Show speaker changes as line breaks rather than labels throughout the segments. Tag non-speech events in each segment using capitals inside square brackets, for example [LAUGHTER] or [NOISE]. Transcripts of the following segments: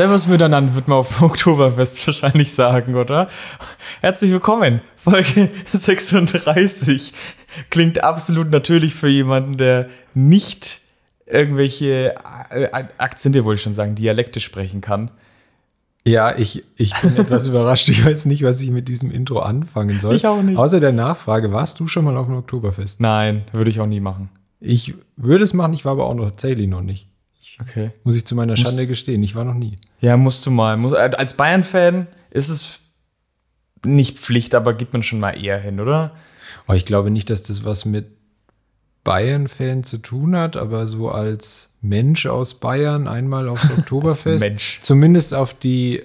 Servus miteinander, wird man auf [LAUGHS] Oktoberfest wahrscheinlich sagen, oder? Herzlich willkommen, Folge [LAUGHS] 36. Klingt absolut natürlich für jemanden, der nicht irgendwelche äh, Akzente, wollte ich schon sagen, Dialekte sprechen kann.
Ja, ich, ich bin etwas [LAUGHS] überrascht. Ich weiß nicht, was ich mit diesem Intro anfangen soll.
Ich auch nicht.
Außer der Nachfrage, warst du schon mal auf dem Oktoberfest?
Nein, würde ich auch nie machen.
Ich würde es machen, ich war aber auch noch tatsächlich noch nicht.
Okay.
Muss ich zu meiner Schande gestehen, ich war noch nie.
Ja, musst du mal. Muss, äh, als Bayern-Fan ist es nicht Pflicht, aber geht man schon mal eher hin, oder?
Aber ich glaube nicht, dass das was mit Bayern-Fan zu tun hat, aber so als Mensch aus Bayern einmal aufs [LAUGHS] Oktoberfest.
Mensch.
Zumindest auf die,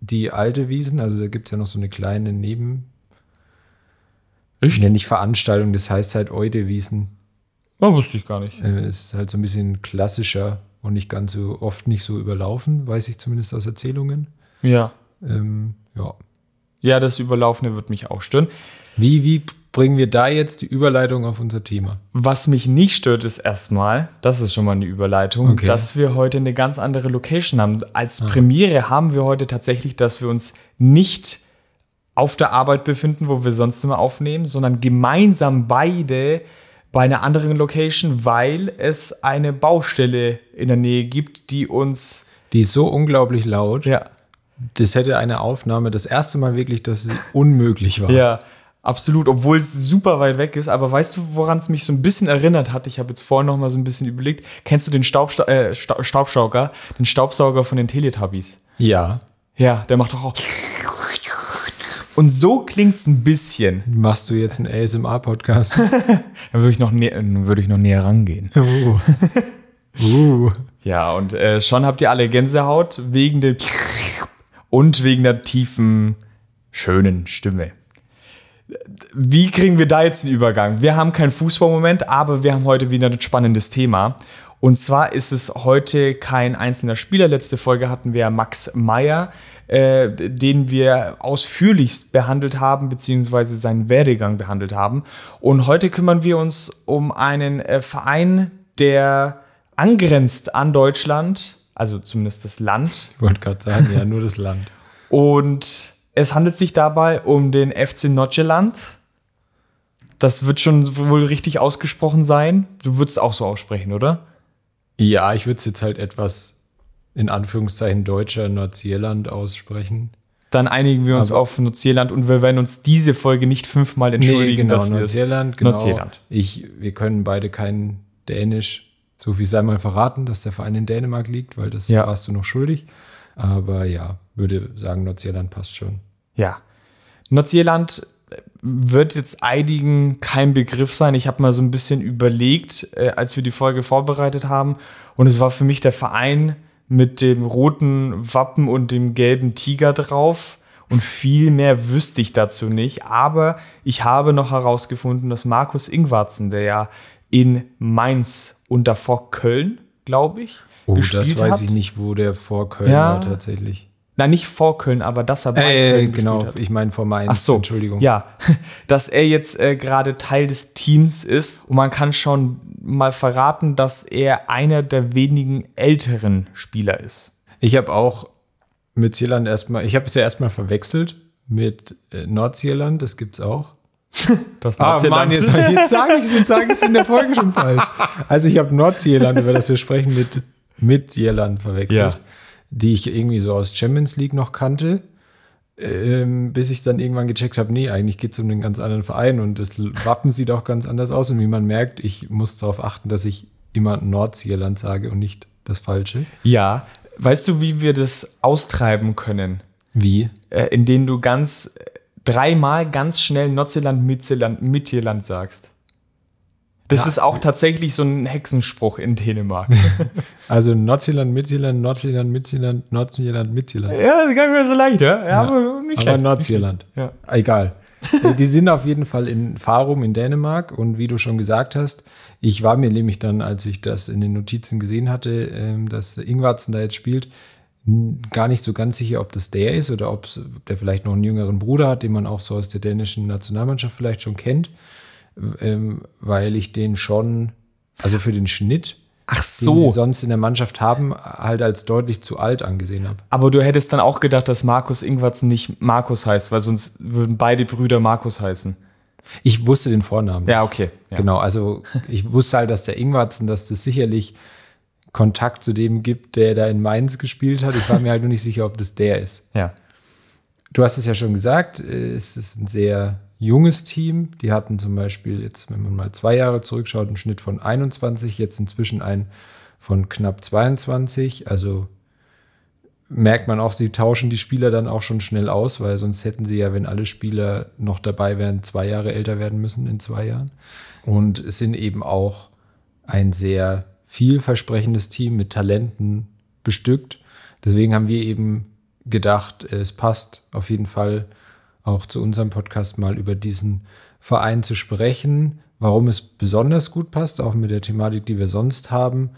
die alte Wiesen, also da gibt es ja noch so eine kleine Neben.
Echt?
Ja, nicht Veranstaltung, das heißt halt Eude Wiesen.
Oh, wusste ich gar nicht.
Äh, ist halt so ein bisschen klassischer und nicht ganz so oft nicht so überlaufen, weiß ich zumindest aus Erzählungen.
Ja.
Ähm, ja.
Ja, das Überlaufende wird mich auch stören.
Wie, wie bringen wir da jetzt die Überleitung auf unser Thema?
Was mich nicht stört, ist erstmal, das ist schon mal eine Überleitung,
Okay.
dass wir heute eine ganz andere Location haben. Als Premiere haben wir heute tatsächlich, dass wir uns nicht auf der Arbeit befinden, wo wir sonst immer aufnehmen, sondern gemeinsam beide bei einer anderen Location, weil es eine Baustelle in der Nähe gibt, die uns
Die ist so unglaublich laut.
ja,
Das hätte eine Aufnahme, das erste Mal wirklich, dass sie unmöglich war.
Ja, absolut, obwohl es super weit weg ist. Aber weißt du, woran es mich so ein bisschen erinnert hat? Ich habe jetzt vorhin noch mal so ein bisschen überlegt. Kennst du den Staubsta äh, Sta Staubsauger, den Staubsauger von den Teletubbies?
Ja.
Ja, der macht doch auch. Und so klingt's ein bisschen.
Machst du jetzt einen ASMR-Podcast? [LAUGHS]
Dann würde ich, noch nä- dann würde ich noch näher rangehen.
uh. uh.
Ja, und äh, schon habt ihr alle Gänsehaut wegen dem und wegen der tiefen, schönen Stimme. Wie kriegen wir da jetzt einen Übergang? Wir haben keinen Fußballmoment, aber wir haben heute wieder ein spannendes Thema. Und zwar ist es heute kein einzelner Spieler. Letzte Folge hatten wir Max Meyer, äh, den wir ausführlichst behandelt haben, beziehungsweise seinen Werdegang behandelt haben. Und heute kümmern wir uns um einen äh, Verein, der angrenzt an Deutschland, also zumindest das Land.
Ich wollte gerade sagen, ja, nur das Land. [LAUGHS]
Und es handelt sich dabei um den FC Nordjylland. Das wird schon wohl richtig ausgesprochen sein. Du würdest auch so aussprechen, oder?
Ja, ich würde es jetzt halt etwas in Anführungszeichen deutscher Nordirland aussprechen.
Dann einigen wir uns
Aber-
auf Nordjylland und wir werden uns diese Folge nicht fünfmal entschuldigen,
genau,
dass wir
Nordirland, genau.
Nordirland.
Ich, wir können beide kein Dänisch. So viel sei mal verraten, dass der Verein in Dänemark liegt, weil das
Ja.
warst du noch schuldig. Aber ja, würde sagen, Nordirland passt schon.
Ja. Nordjylland wird jetzt einigen kein Begriff sein. Ich habe mal so ein bisschen überlegt, äh, als wir die Folge vorbereitet haben. Und es war für mich der Verein mit dem roten Wappen und dem gelben Tiger drauf. Und viel mehr wüsste ich dazu nicht. Aber ich habe noch herausgefunden, dass Markus Ingwarzen, der ja in Mainz und davor Köln, glaube ich,
Oh,
gespielt
das weiß
hat.
ich nicht, wo der vor Köln
Ja.
war tatsächlich.
Nein, nicht vor Köln, aber dass er bei
Äh,
Köln
genau, ich meine vor Mainz.
Ach so,
Entschuldigung.
Ja, [LAUGHS] dass er jetzt äh, gerade Teil des Teams ist und man kann schon mal verraten, dass er einer der wenigen älteren Spieler ist.
Ich habe auch mit Irland erstmal, ich habe es ja erstmal verwechselt mit äh, Nordirland, das gibt's auch. [LAUGHS]
Das
Ah, Mann, jetzt, jetzt sage ich es jetzt sage ich es in der Folge schon falsch. [LAUGHS] Also ich habe Nordirland, über das wir sprechen, mit, mit Irland verwechselt,
Ja.
Die ich irgendwie so aus Champions League noch kannte, ähm, bis ich dann irgendwann gecheckt habe, nee, eigentlich geht es um einen ganz anderen Verein und das Wappen sieht auch ganz anders aus und wie man merkt, ich muss darauf achten, dass ich immer Nordirland sage und nicht das Falsche.
ja, weißt du, wie wir das austreiben können?
Wie?
Äh, indem du ganz dreimal ganz schnell Nordzeeland, Mitzeeland, Mittelland sagst. Das
Ja.
ist auch tatsächlich so ein Hexenspruch in Dänemark. [LAUGHS]
Also Nordirland, Mittirland, Nordirland, Mittirland, Nordirland, Mittirland.
ja, das ist gar nicht mehr so leicht, ja? Ja, aber nicht
Aber
schlecht.
Nordirland.
Ja.
Egal. Die sind auf jeden Fall in Farum in Dänemark und wie du schon gesagt hast, ich war mir nämlich dann, als ich das in den Notizen gesehen hatte, ähm, dass Ingwarzen da jetzt spielt, gar nicht so ganz sicher, ob das der ist oder ob der vielleicht noch einen jüngeren Bruder hat, den man auch so aus der dänischen Nationalmannschaft vielleicht schon kennt, ähm, weil ich den schon, also für den Schnitt,
Ach
den sie
so.
sonst in der Mannschaft haben, halt als deutlich zu alt angesehen habe.
Aber du hättest dann auch gedacht, dass Markus Ingwertsen nicht Markus heißt, weil sonst würden beide Brüder Markus heißen.
Ich wusste den Vornamen.
Ja, okay. Ja.
Genau, also ich wusste halt, dass der Ingwarzen, dass das sicherlich Kontakt zu dem gibt, der da in Mainz gespielt hat. Ich war mir halt nur nicht sicher, ob das der ist.
Ja.
Du hast es ja schon gesagt, äh, es ist ein sehr junges Team. Die hatten zum Beispiel jetzt, wenn man mal zwei Jahre zurückschaut, einen Schnitt von 21, jetzt inzwischen einen von knapp 22. Also merkt man auch, sie tauschen die Spieler dann auch schon schnell aus, weil sonst hätten sie ja, wenn alle Spieler noch dabei wären, zwei Jahre älter werden müssen in zwei Jahren. Und es sind eben auch ein sehr vielversprechendes Team mit Talenten bestückt. Deswegen haben wir eben gedacht, es passt auf jeden Fall auch zu unserem Podcast mal über diesen Verein zu sprechen. Warum es besonders gut passt, auch mit der Thematik, die wir sonst haben,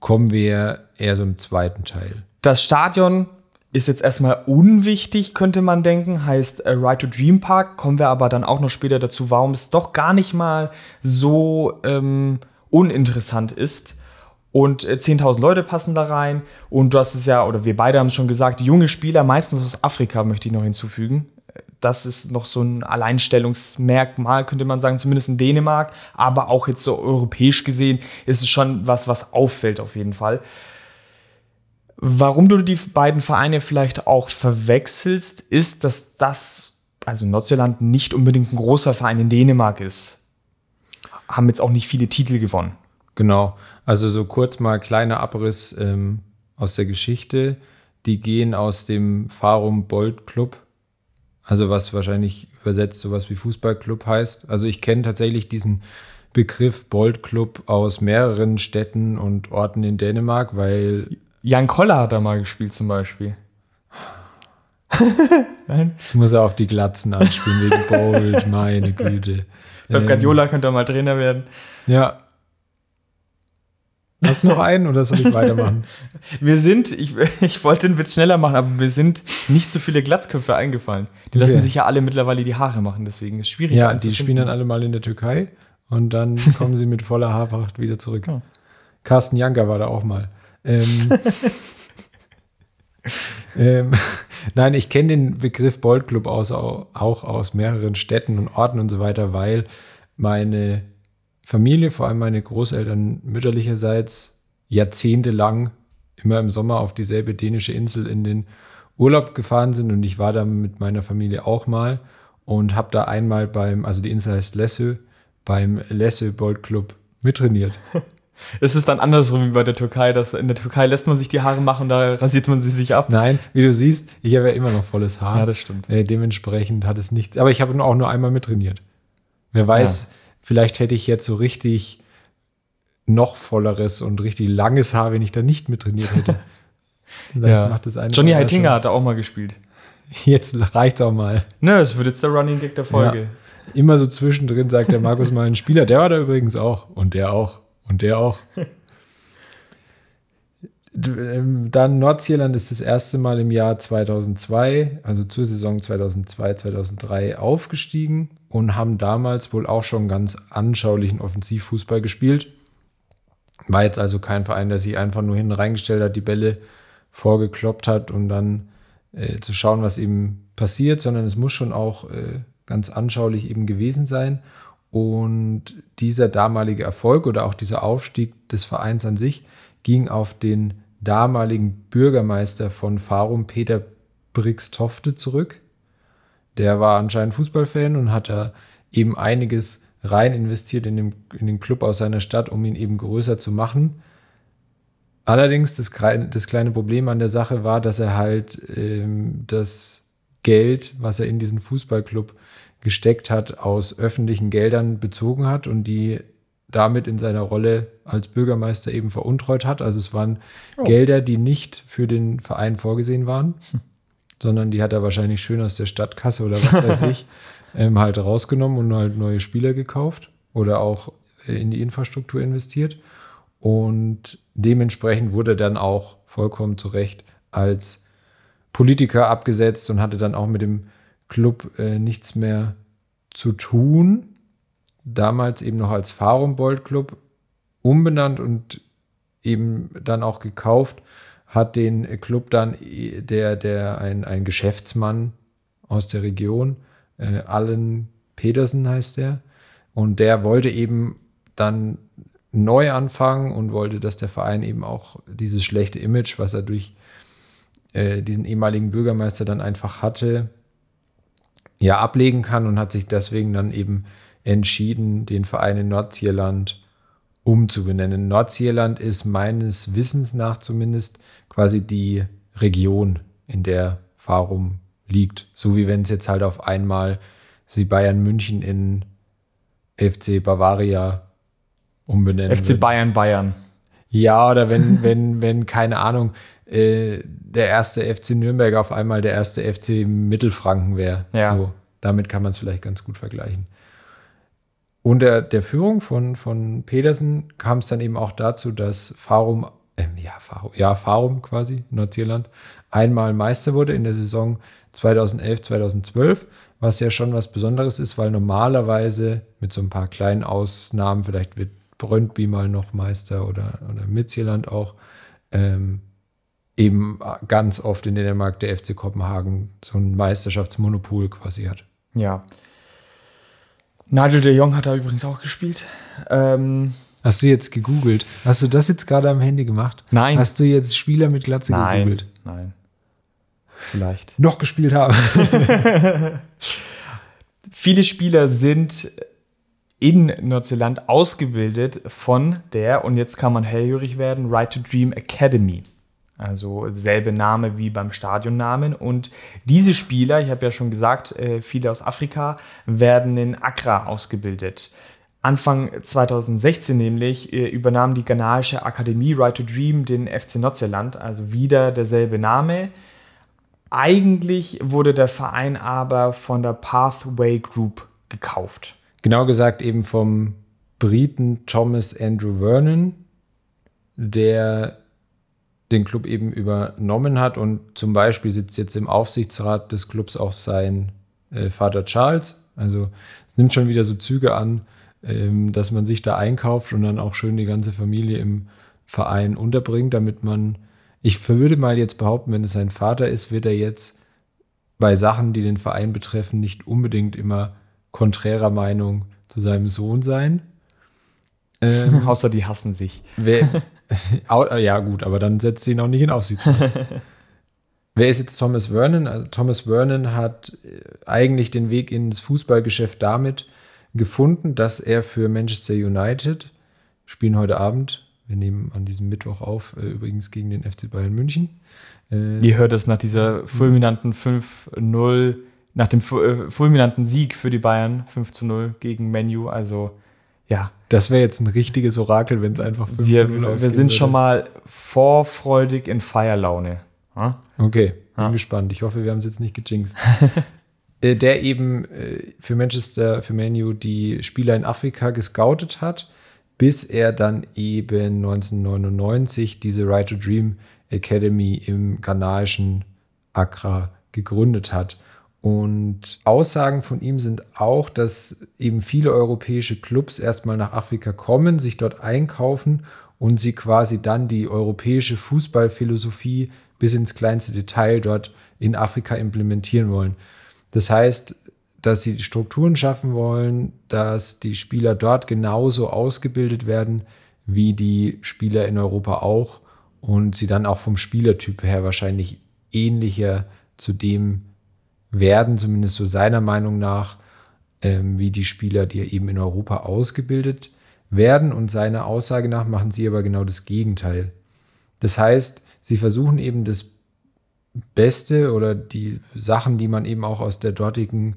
kommen wir eher so im zweiten Teil.
Das Stadion ist jetzt erstmal unwichtig, könnte man denken, heißt äh, Right to Dream Park. Kommen wir aber dann auch noch später dazu, warum es doch gar nicht mal so ähm, uninteressant ist. Und äh, 10.000 Leute passen da rein. Und du hast es ja, oder wir beide haben es schon gesagt, junge Spieler, meistens aus Afrika, möchte ich noch hinzufügen. Das ist noch so ein Alleinstellungsmerkmal, könnte man sagen, zumindest in Dänemark. Aber auch jetzt so europäisch gesehen ist es schon was, was auffällt auf jeden Fall. Warum du die beiden Vereine vielleicht auch verwechselst, ist, dass das, also Nordsjælland, nicht unbedingt ein großer Verein in Dänemark ist. Haben jetzt auch nicht viele Titel gewonnen.
Genau. Also so kurz mal kleiner Abriss ähm, aus der Geschichte. Die gehen aus dem Farum Bold Club, also was wahrscheinlich übersetzt sowas wie Fußballclub heißt. Also ich kenne tatsächlich diesen Begriff Bold Club aus mehreren Städten und Orten in Dänemark, weil
Jan Koller hat da mal gespielt zum Beispiel. [LAUGHS]
jetzt muss er auf die Glatzen anspielen wegen Bold, meine Güte.
Pep Guardiola könnte mal Trainer werden.
Ja. Hast du noch einen oder soll ich [LAUGHS] weitermachen?
Wir sind, ich, ich wollte den Witz schneller machen, aber wir sind nicht so viele Glatzköpfe eingefallen. Die lassen
Okay.
sich ja alle mittlerweile die Haare machen, deswegen ist es schwierig.
Ja, die spielen dann alle mal in der Türkei und dann [LAUGHS] kommen sie mit voller Haarpracht wieder zurück.
Ja.
Carsten Janker war da auch mal. Ähm, [LAUGHS] ähm, nein, ich kenne den Begriff Bold Club aus, auch aus mehreren Städten und Orten und so weiter, weil meine Familie, vor allem meine Großeltern mütterlicherseits, jahrzehntelang immer im Sommer auf dieselbe dänische Insel in den Urlaub gefahren sind und ich war da mit meiner Familie auch mal und habe da einmal beim, also die Insel heißt Lessö, beim Lessö Bold Club mittrainiert. [LAUGHS]
Es ist dann andersrum wie bei der Türkei. Dass in der Türkei lässt man sich die Haare machen, da rasiert man sie sich ab.
Nein, wie du siehst, ich habe ja immer noch volles Haar.
Ja, das stimmt.
Äh, dementsprechend hat es nichts. Aber ich habe auch nur einmal mittrainiert. Wer weiß, vielleicht hätte ich jetzt so richtig noch volleres und richtig langes Haar, wenn ich da nicht mittrainiert hätte. [LAUGHS] Vielleicht
Ja.
macht das eine
Johnny Heitinger hat da auch mal gespielt.
Jetzt reicht's auch mal.
Ne, es wird jetzt der Running Gag der Folge.
Immer so zwischendrin sagt der Markus mal ein Spieler, der war da übrigens auch. Und der auch. Und der auch. Ähm, Dann Nordsjælland ist das erste Mal im Jahr 2002, also zur Saison 2002, 2003 aufgestiegen und haben damals wohl auch schon ganz anschaulichen Offensivfußball gespielt. War jetzt also kein Verein, der sich einfach nur hinten reingestellt hat, die Bälle vorgekloppt hat und dann äh, zu schauen, was eben passiert, sondern es muss schon auch äh, ganz anschaulich eben gewesen sein. Und dieser damalige Erfolg oder auch dieser Aufstieg des Vereins an sich ging auf den damaligen Bürgermeister von Farum, Peter Brixtofte, zurück. Der war anscheinend Fußballfan und hat da eben einiges rein investiert in den, in den Club aus seiner Stadt, um ihn eben größer zu machen. Allerdings das, das kleine Problem an der Sache war, dass er halt ähm, das Geld, was er in diesen Fußballclub gesteckt hat, aus öffentlichen Geldern bezogen hat und die damit in seiner Rolle als Bürgermeister eben veruntreut hat. Also es waren Gelder, die nicht für den Verein vorgesehen waren, sondern die hat er wahrscheinlich schön aus der Stadtkasse oder was weiß ich [LAUGHS] ähm, halt rausgenommen und halt neue Spieler gekauft oder auch äh, in die Infrastruktur investiert. Und dementsprechend wurde er dann auch vollkommen zu Recht als Politiker abgesetzt und hatte dann auch mit dem Club äh, nichts mehr zu tun. Damals eben noch als Farum Bold Club umbenannt und eben dann auch gekauft, hat den Club dann, der, der ein, ein Geschäftsmann aus der Region, äh, Allen Pedersen heißt der, und der wollte eben dann neu anfangen und wollte, dass der Verein eben auch dieses schlechte Image, was er durch äh, diesen ehemaligen Bürgermeister dann einfach hatte, ja ablegen kann und hat sich deswegen dann eben entschieden, den Verein in Nordirland umzubenennen. Nordirland ist meines Wissens nach zumindest quasi die Region, in der Farum liegt. So wie wenn es jetzt halt auf einmal sie Bayern München in FC Bavaria umbenennen.
FC Bayern Bayern.
Ja, oder wenn, [LAUGHS] wenn, wenn, keine Ahnung, äh, der erste FC Nürnberg auf einmal der erste FC Mittelfranken wäre.
Ja.
So, damit kann man es vielleicht ganz gut vergleichen. Unter der Führung von, von Pedersen kam es dann eben auch dazu, dass Farum, äh, ja, Farum, ja, Farum quasi, Nordirland, einmal Meister wurde in der Saison 2011, 2012, was ja schon was Besonderes ist, weil normalerweise mit so ein paar kleinen Ausnahmen, vielleicht wird Brøndby mal noch Meister oder, oder Midtjylland auch, ähm, eben ganz oft in Dänemark der FC Kopenhagen so ein Meisterschaftsmonopol quasi hat.
Ja. Nigel de Jong hat da übrigens auch gespielt. Ähm,
Hast du jetzt gegoogelt? Hast du das jetzt gerade am Handy gemacht?
Nein.
Hast du jetzt Spieler mit Glatze
nein,
gegoogelt?
nein. Vielleicht.
Noch gespielt haben. [LAUGHS]
Viele Spieler sind in Neuseeland ausgebildet von der, und jetzt kann man hellhörig werden, Right to Dream Academy. Also selbe Name wie beim Stadionnamen. Und diese Spieler, ich habe ja schon gesagt, äh, viele aus Afrika, werden in Accra ausgebildet. Anfang 2016 nämlich äh, übernahm die ghanaische Akademie Right to Dream den FC Nordzeeland, also wieder derselbe Name. Eigentlich wurde der Verein aber von der Pathway Group gekauft.
Genau gesagt eben vom Briten Thomas Andrew Vernon, der den Club eben übernommen hat und zum Beispiel sitzt jetzt im Aufsichtsrat des Clubs auch sein äh, Vater Charles. Also es nimmt schon wieder so Züge an, ähm, dass man sich da einkauft und dann auch schön die ganze Familie im Verein unterbringt, damit man, ich würde mal jetzt behaupten, wenn es sein Vater ist, wird er jetzt bei Sachen, die den Verein betreffen, nicht unbedingt immer konträrer Meinung zu seinem Sohn sein. [LAUGHS]
Ähm, Außer die hassen sich.
Wer, [LAUGHS] ja, gut, aber dann setzt sie ihn auch nicht in Aufsichtsrat. [LAUGHS] Wer ist jetzt Thomas Vernon? Also Thomas Vernon hat äh, eigentlich den Weg ins Fußballgeschäft damit gefunden, dass er für Manchester United spielen heute Abend. Wir nehmen an diesem Mittwoch auf, äh, übrigens gegen den FC Bayern München.
Äh, Ihr hört es nach dieser fulminanten 5-0, nach dem äh, fulminanten Sieg für die Bayern 5 0 gegen Menu. Also ja.
Das wäre jetzt ein richtiges Orakel, wenn es einfach
5 Wir, wir sind würde. schon mal vorfreudig in Feierlaune.
Ha? Okay, bin ha? gespannt. Ich hoffe, wir haben es jetzt nicht gejinxt. [LAUGHS] Äh, der eben äh, für Manchester, für Menu die Spieler in Afrika gescoutet hat, bis er dann eben 1999 diese Right to Dream Academy im ghanaischen Accra gegründet hat. Und Aussagen von ihm sind auch, dass eben viele europäische Clubs erstmal nach Afrika kommen, sich dort einkaufen und sie quasi dann die europäische Fußballphilosophie bis ins kleinste Detail dort in Afrika implementieren wollen. Das heißt, dass sie die Strukturen schaffen wollen, dass die Spieler dort genauso ausgebildet werden wie die Spieler in Europa auch und sie dann auch vom Spielertyp her wahrscheinlich ähnlicher zu dem werden, zumindest so seiner Meinung nach, ähm, wie die Spieler, die eben in Europa ausgebildet werden. Und seiner Aussage nach machen sie aber genau das Gegenteil. Das heißt, sie versuchen eben das Beste oder die Sachen, die man eben auch aus der dortigen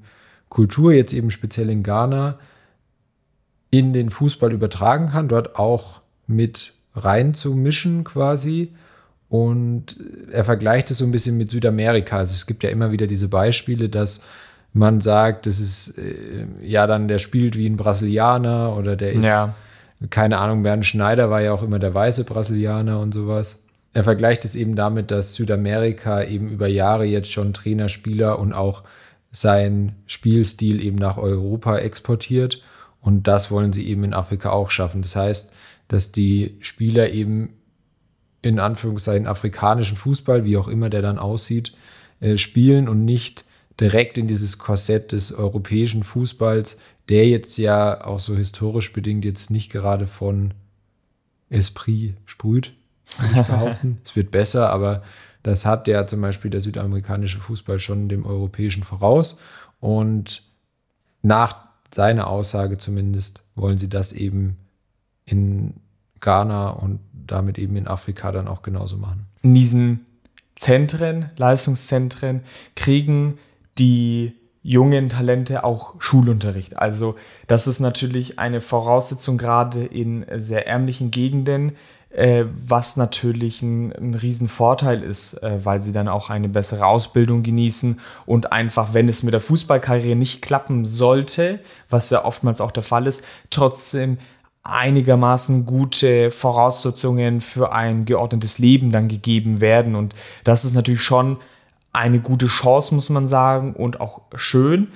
Kultur, jetzt eben speziell in Ghana, in den Fußball übertragen kann, dort auch mit reinzumischen quasi und er vergleicht es so ein bisschen mit Südamerika. Also es gibt ja immer wieder diese Beispiele, dass man sagt, das ist äh, ja dann, der spielt wie ein Brasilianer oder der ist, ja. keine Ahnung, Bernd Schneider war ja auch immer der weiße Brasilianer und sowas. Er vergleicht es eben damit, dass Südamerika eben über Jahre jetzt schon Trainer, Spieler und auch sein Spielstil eben nach Europa exportiert. Und das wollen sie eben in Afrika auch schaffen. Das heißt, dass die Spieler eben in Anführungszeichen afrikanischen Fußball, wie auch immer der dann aussieht, äh, spielen und nicht direkt in dieses Korsett des europäischen Fußballs, der jetzt ja auch so historisch bedingt jetzt nicht gerade von Esprit sprüht, würde ich behaupten. [LAUGHS] es wird besser, aber das hat ja zum Beispiel der südamerikanische Fußball schon dem europäischen voraus. Und nach seiner Aussage zumindest wollen sie das eben in Ghana und damit eben in Afrika dann auch genauso machen.
In diesen Zentren, Leistungszentren, kriegen die jungen Talente auch Schulunterricht. Also das ist natürlich eine Voraussetzung gerade in sehr ärmlichen Gegenden, äh, was natürlich ein, ein Riesenvorteil ist, äh, weil sie dann auch eine bessere Ausbildung genießen und einfach, wenn es mit der Fußballkarriere nicht klappen sollte, was ja oftmals auch der Fall ist, trotzdem einigermaßen gute Voraussetzungen für ein geordnetes Leben dann gegeben werden. Und das ist natürlich schon eine gute Chance, muss man sagen, und auch schön.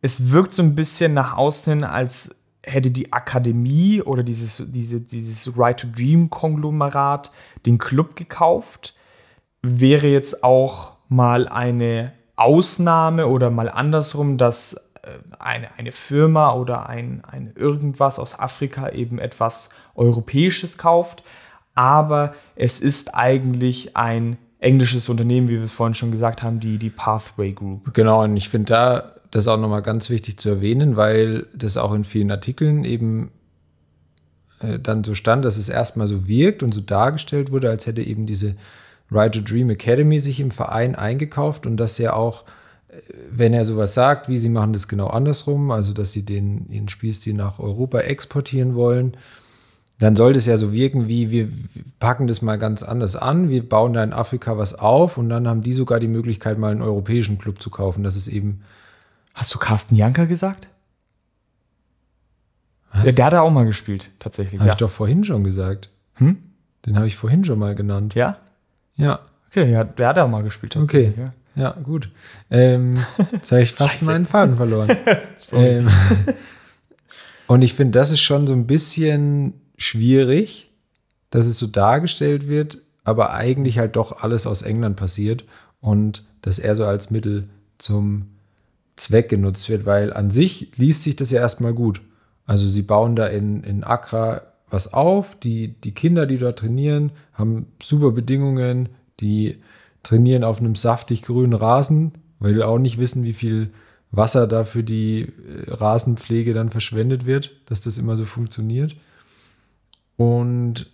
Es wirkt so ein bisschen nach außen hin, als hätte die Akademie oder dieses, diese, dieses Right to Dream Konglomerat den Club gekauft. Wäre jetzt auch mal eine Ausnahme oder mal andersrum, dass eine, eine Firma oder ein, ein irgendwas aus Afrika eben etwas Europäisches kauft. Aber es ist eigentlich ein englisches Unternehmen, wie wir es vorhin schon gesagt haben, die, die Pathway Group.
Genau, und ich finde da das auch nochmal ganz wichtig zu erwähnen, weil das auch in vielen Artikeln eben äh, dann so stand, dass es erstmal so wirkt und so dargestellt wurde, als hätte eben diese Right to Dream Academy sich im Verein eingekauft und dass ja auch wenn er sowas sagt, wie sie machen das genau andersrum, also dass sie den, ihren Spielstil nach Europa exportieren wollen, dann soll das ja so wirken wie, wir packen das mal ganz anders an, wir bauen da in Afrika was auf und dann haben die sogar die Möglichkeit, mal einen europäischen Club zu kaufen. Das ist eben.
Hast du Carsten Janker gesagt? Ja, der hat da auch mal gespielt, tatsächlich.
Habe ja. ich doch vorhin schon gesagt. Hm? Den habe ich vorhin schon mal genannt.
Ja?
Ja.
Okay, ja, der hat da auch mal gespielt,
Okay. Ja. Ja, gut. Ähm, jetzt habe ich fast meinen Faden verloren. [LAUGHS] ähm, und ich finde, das ist schon so ein bisschen schwierig, dass es so dargestellt wird, aber eigentlich halt doch alles aus England passiert und dass er so als Mittel zum Zweck genutzt wird, weil an sich liest sich das ja erstmal gut. Also sie bauen da in, in Accra was auf, die, die Kinder, die dort trainieren, haben super Bedingungen, die trainieren auf einem saftig grünen Rasen, weil wir auch nicht wissen, wie viel Wasser da für die äh, Rasenpflege dann verschwendet wird, dass das immer so funktioniert. Und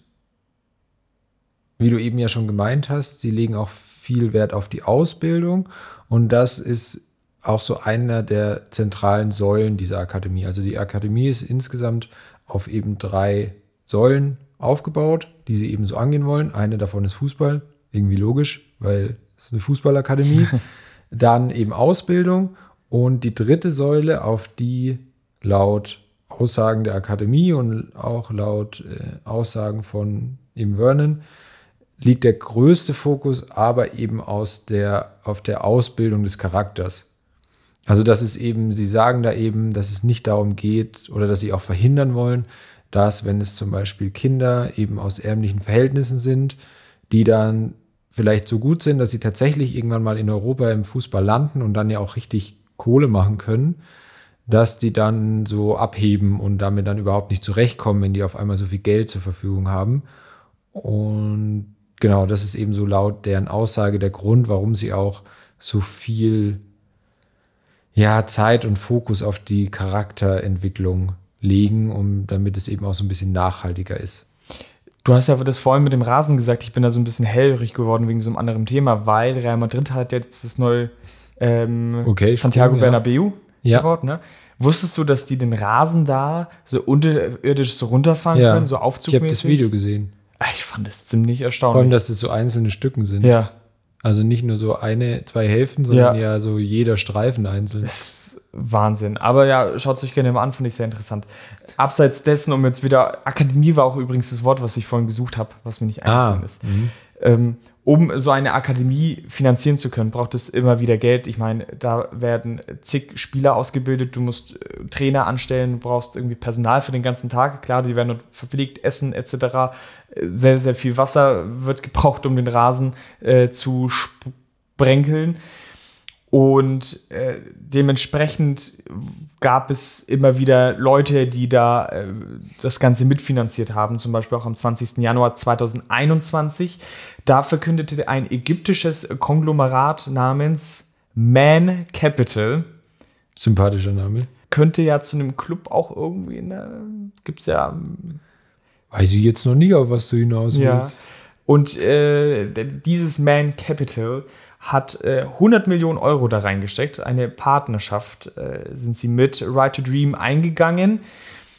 wie du eben ja schon gemeint hast, sie legen auch viel Wert auf die Ausbildung und das ist auch so einer der zentralen Säulen dieser Akademie. Also die Akademie ist insgesamt auf eben drei Säulen aufgebaut, die sie eben so angehen wollen. Eine davon ist Fußball, irgendwie logisch, weil es ist eine Fußballakademie. [LAUGHS] Dann eben Ausbildung und die dritte Säule, auf die laut Aussagen der Akademie und auch laut äh, Aussagen von eben Vernon liegt der größte Fokus aber eben aus der, auf der Ausbildung des Charakters. Also, dass es eben, sie sagen da eben, dass es nicht darum geht oder dass sie auch verhindern wollen, dass, wenn es zum Beispiel Kinder eben aus ärmlichen Verhältnissen sind, die dann vielleicht so gut sind, dass sie tatsächlich irgendwann mal in Europa im Fußball landen und dann ja auch richtig Kohle machen können, dass die dann so abheben und damit dann überhaupt nicht zurechtkommen, wenn die auf einmal so viel Geld zur Verfügung haben. Und genau, das ist eben so laut deren Aussage der Grund, warum sie auch so viel ja, Zeit und Fokus auf die Charakterentwicklung legen, um damit es eben auch so ein bisschen nachhaltiger ist.
Du hast ja das vorhin mit dem Rasen gesagt, ich bin da so ein bisschen hellhörig geworden wegen so einem anderen Thema, weil Real Madrid hat jetzt das neue ähm,
okay,
Santiago
cool,
Bernabeu
ja.
gebaut. Ne? Wusstest du, dass die den Rasen da so unterirdisch so runterfahren ja. können, so aufzugmäßig?
Ich habe das Video gesehen.
Ah, ich fand das ziemlich erstaunlich.
Vor allem, dass das so einzelne Stücken sind.
Ja.
Also nicht nur so eine, zwei Hälften, sondern ja, ja so jeder Streifen einzeln.
Das ist Wahnsinn. Aber ja, schaut es euch gerne mal an, fand ich sehr interessant. Abseits dessen, um jetzt wieder, Akademie war auch übrigens das Wort, was ich vorhin gesucht habe, was mir nicht eingefallen ah, ist. Mhm. Ähm, um so eine Akademie finanzieren zu können, braucht es immer wieder Geld. Ich meine, da werden zig Spieler ausgebildet, du musst äh, Trainer anstellen, du brauchst irgendwie Personal für den ganzen Tag. Klar, die werden verpflegt, Essen etc. Sehr, sehr viel Wasser wird gebraucht, um den Rasen äh, zu sprenkeln. Und äh, dementsprechend gab es immer wieder Leute, die da äh, das Ganze mitfinanziert haben, zum Beispiel auch am 20. Januar 2021. Da verkündete ein ägyptisches Konglomerat namens Man Capital.
Sympathischer Name.
Könnte ja zu einem Club auch irgendwie, ne, gibt es ja.
Ähm, Weiß ich jetzt noch nicht, auf was du hinaus willst. Ja.
Und äh, dieses Man Capital hat äh, 100 Millionen Euro da reingesteckt. Eine Partnerschaft äh, sind sie mit Right to Dream eingegangen.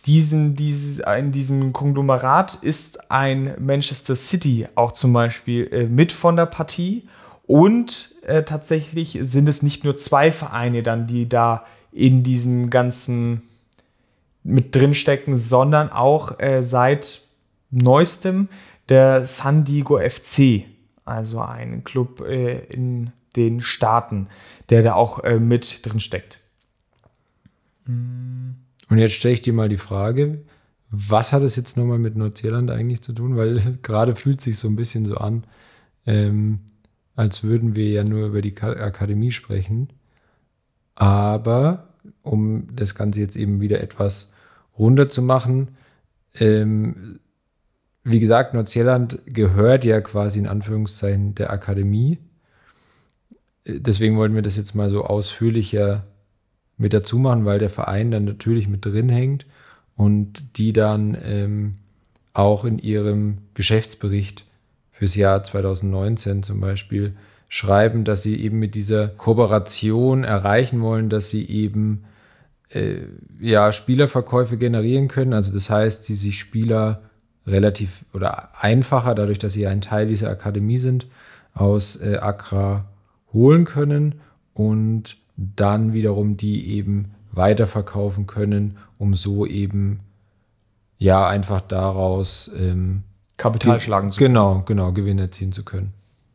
Diesen, dieses, in diesem Konglomerat ist ein Manchester City auch zum Beispiel äh, mit von der Partie. Und äh, tatsächlich sind es nicht nur zwei Vereine dann, die da in diesem ganzen mit drinstecken, sondern auch äh, seit neuestem der San Diego FC also ein Club äh, in den Staaten, der da auch äh, mit drin steckt.
Und jetzt stelle ich dir mal die Frage, was hat es jetzt nochmal mit Neuseeland eigentlich zu tun? Weil [LAUGHS] gerade fühlt sich so ein bisschen so an, ähm, als würden wir ja nur über die Akademie sprechen. Aber um das Ganze jetzt eben wieder etwas runter zu machen, ähm, wie gesagt, Neuseeland gehört ja quasi in Anführungszeichen der Akademie. Deswegen wollten wir das jetzt mal so ausführlicher mit dazu machen, weil der Verein dann natürlich mit drin hängt und die dann ähm, auch in ihrem Geschäftsbericht fürs Jahr 2019 zum Beispiel schreiben, dass sie eben mit dieser Kooperation erreichen wollen, dass sie eben äh, ja Spielerverkäufe generieren können. Also das heißt, die sich Spieler relativ oder einfacher, dadurch, dass sie ein Teil dieser Akademie sind, aus äh, Accra holen können und dann wiederum die eben weiterverkaufen können, um so eben ja einfach daraus ähm,
Kapital schlagen
zu können. Genau, genau, Gewinn erzielen zu können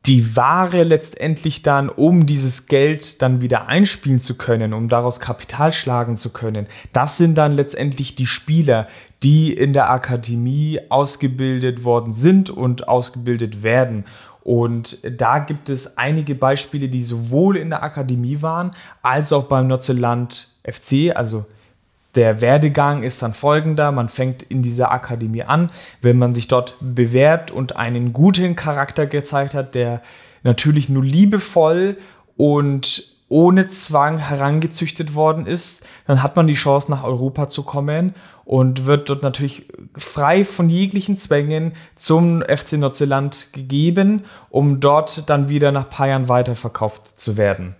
die Ware letztendlich dann, um dieses Geld dann wieder einspielen zu können, um daraus Kapital schlagen zu können, das sind dann letztendlich die Spieler, die in der Akademie ausgebildet worden sind und ausgebildet werden. Und da gibt es einige Beispiele, die sowohl in der Akademie waren, als auch beim Notzeland FC, also der Werdegang ist dann folgender. Man fängt in dieser Akademie an. Wenn man sich dort bewährt und einen guten Charakter gezeigt hat, der natürlich nur liebevoll und ohne Zwang herangezüchtet worden ist, dann hat man die Chance, nach Europa zu kommen und wird dort natürlich frei von jeglichen Zwängen zum FC Neuseeland gegeben, um dort dann wieder nach ein paar Jahren weiterverkauft zu werden.